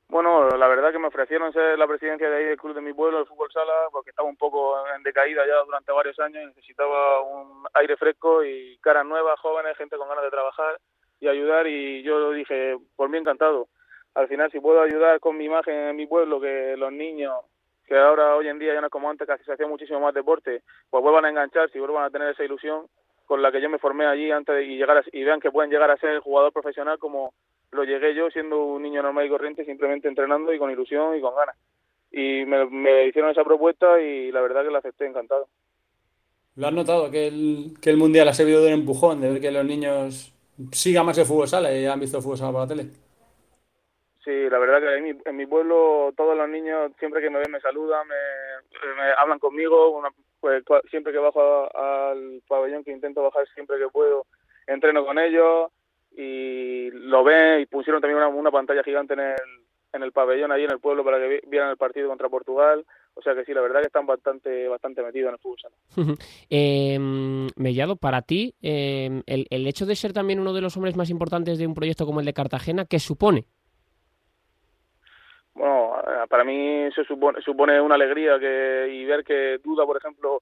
Bueno, la verdad que me ofrecieron ser la presidencia de ahí del club de mi pueblo, el fútbol sala, porque estaba un poco en decaída ya durante varios años y necesitaba un aire fresco y caras nuevas, jóvenes, gente con ganas de trabajar y ayudar y yo dije, por mí encantado al final si puedo ayudar con mi imagen en mi pueblo, que los niños, que ahora hoy en día ya no es como antes, que se hacía muchísimo más deporte, pues vuelvan a engancharse y vuelvan a tener esa ilusión con la que yo me formé allí antes y llegar y vean que pueden llegar a ser jugador profesional como lo llegué yo siendo un niño normal y corriente, simplemente entrenando y con ilusión y con ganas. Y me, hicieron esa propuesta y la verdad que la acepté encantado. ¿Lo has notado? Que el, que el Mundial ha servido de un empujón, de ver que los niños sigan más el fútbol sala y han visto el fútbol sala por la tele. Sí, la verdad que en mi, en mi pueblo todos los niños siempre que me ven me saludan, me, hablan conmigo, pues siempre que bajo al pabellón que intento bajar siempre que puedo, entreno con ellos y lo ven y pusieron también una, pantalla gigante en el, en el pabellón allí en el pueblo para que vieran el partido contra Portugal. O sea que sí, la verdad que están bastante, bastante metidos en el fútbol. eh, Mellado, para ti, em, el, el hecho de ser también uno de los hombres más importantes de un proyecto como el de Cartagena, ¿qué supone? Bueno, eh, para mí eso supone, supone una alegría que y ver que Duda, por ejemplo,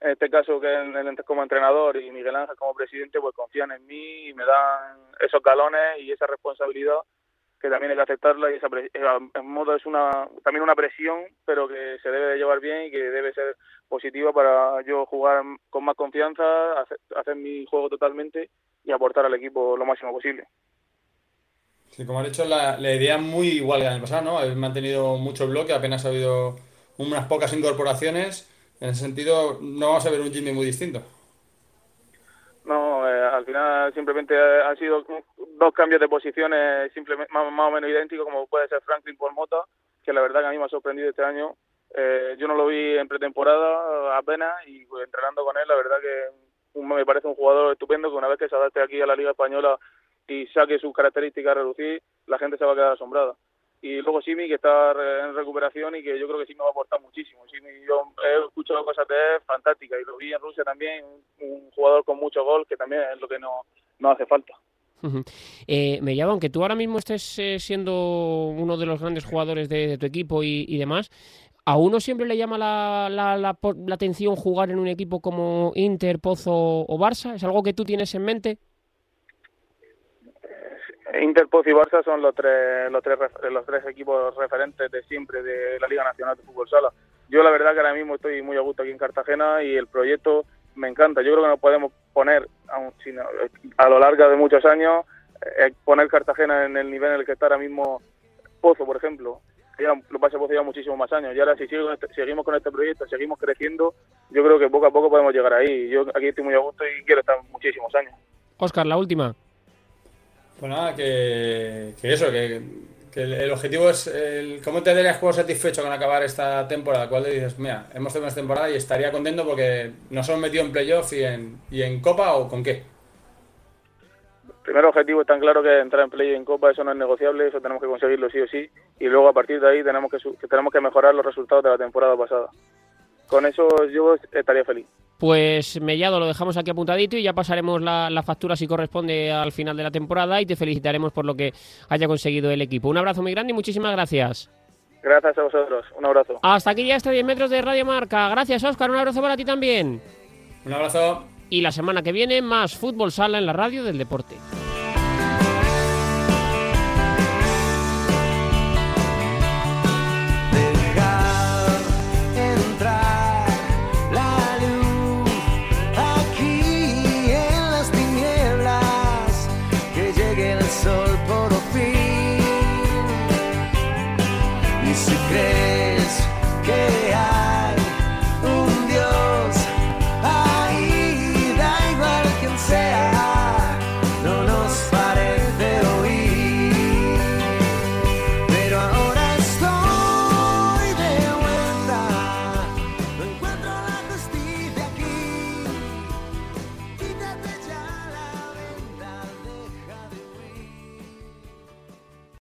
en este caso que en, como entrenador y Miguel Ángel como presidente, pues confían en mí y me dan esos galones y esa responsabilidad que también hay que aceptarla y esa eh, en modo es una también una presión, pero que se debe de llevar bien y que debe ser positiva para yo jugar con más confianza, hacer mi juego totalmente y aportar al equipo lo máximo posible. Sí, como has dicho, la, idea es muy igual que el año pasado, ¿no? Habéis mantenido mucho bloque, apenas ha habido unas pocas incorporaciones. En ese sentido, no vamos a ver un Jimmy muy distinto. No, eh, al final simplemente han sido dos cambios de posiciones simplemente más, o menos idénticos, como puede ser Franklin por Mota, que la verdad que a mí me ha sorprendido este año. Eh, yo no lo vi en pretemporada apenas y pues, entrenando con él, la verdad que me parece un jugador estupendo que una vez que se adapte aquí a la Liga Española y saque sus características a reducir, la gente se va a quedar asombrada. Y luego Simi, que está en recuperación y que yo creo que sí me va a aportar muchísimo. Simi, yo he escuchado cosas de él fantásticas y lo vi en Rusia también, un, jugador con mucho gol, que también es lo que no, no hace falta. Eh, me llama, aunque tú ahora mismo estés eh, siendo uno de los grandes jugadores de, tu equipo y, demás, ¿a uno siempre le llama la, la, la, atención jugar en un equipo como Inter, Pozo o Barça? ¿Es algo que tú tienes en mente? Inter, y Barça son los tres, los tres, los tres equipos referentes de siempre de la Liga Nacional de Fútbol Sala. Yo la verdad que ahora mismo estoy muy a gusto aquí en Cartagena y el proyecto me encanta. Yo creo que nos podemos poner, a lo largo de muchos años, eh, poner Cartagena en el nivel en el que está ahora mismo Pozo, por ejemplo. Ya, lo pasa Pozo ya muchísimos más años. Y ahora si este, seguimos con este proyecto, seguimos creciendo, yo creo que poco a poco podemos llegar ahí. Yo aquí estoy muy a gusto y quiero estar muchísimos años. Oscar, la última. Pues nada, que, eso, que, el, objetivo es el, cómo te darías juego satisfecho con acabar esta temporada. ¿Cuál dices, mira, hemos terminado esta temporada y estaría contento porque nos hemos metido en playoff y en, y en Copa o con qué? Primer objetivo es tan claro que entrar en play y en Copa, eso no es negociable, eso tenemos que conseguirlo sí o sí. Y luego a partir de ahí tenemos que, que tenemos que mejorar los resultados de la temporada pasada. Con eso yo estaría feliz. Pues Mellado, lo dejamos aquí apuntadito y ya pasaremos la, factura si corresponde al final de la temporada y te felicitaremos por lo que haya conseguido el equipo. Un abrazo muy grande y muchísimas gracias. Gracias a vosotros, un abrazo. Hasta aquí ya este 10 metros de Radio Marca. Gracias, Oscar, un abrazo para ti también. Un abrazo. Y la semana que viene más fútbol sala en la radio del deporte.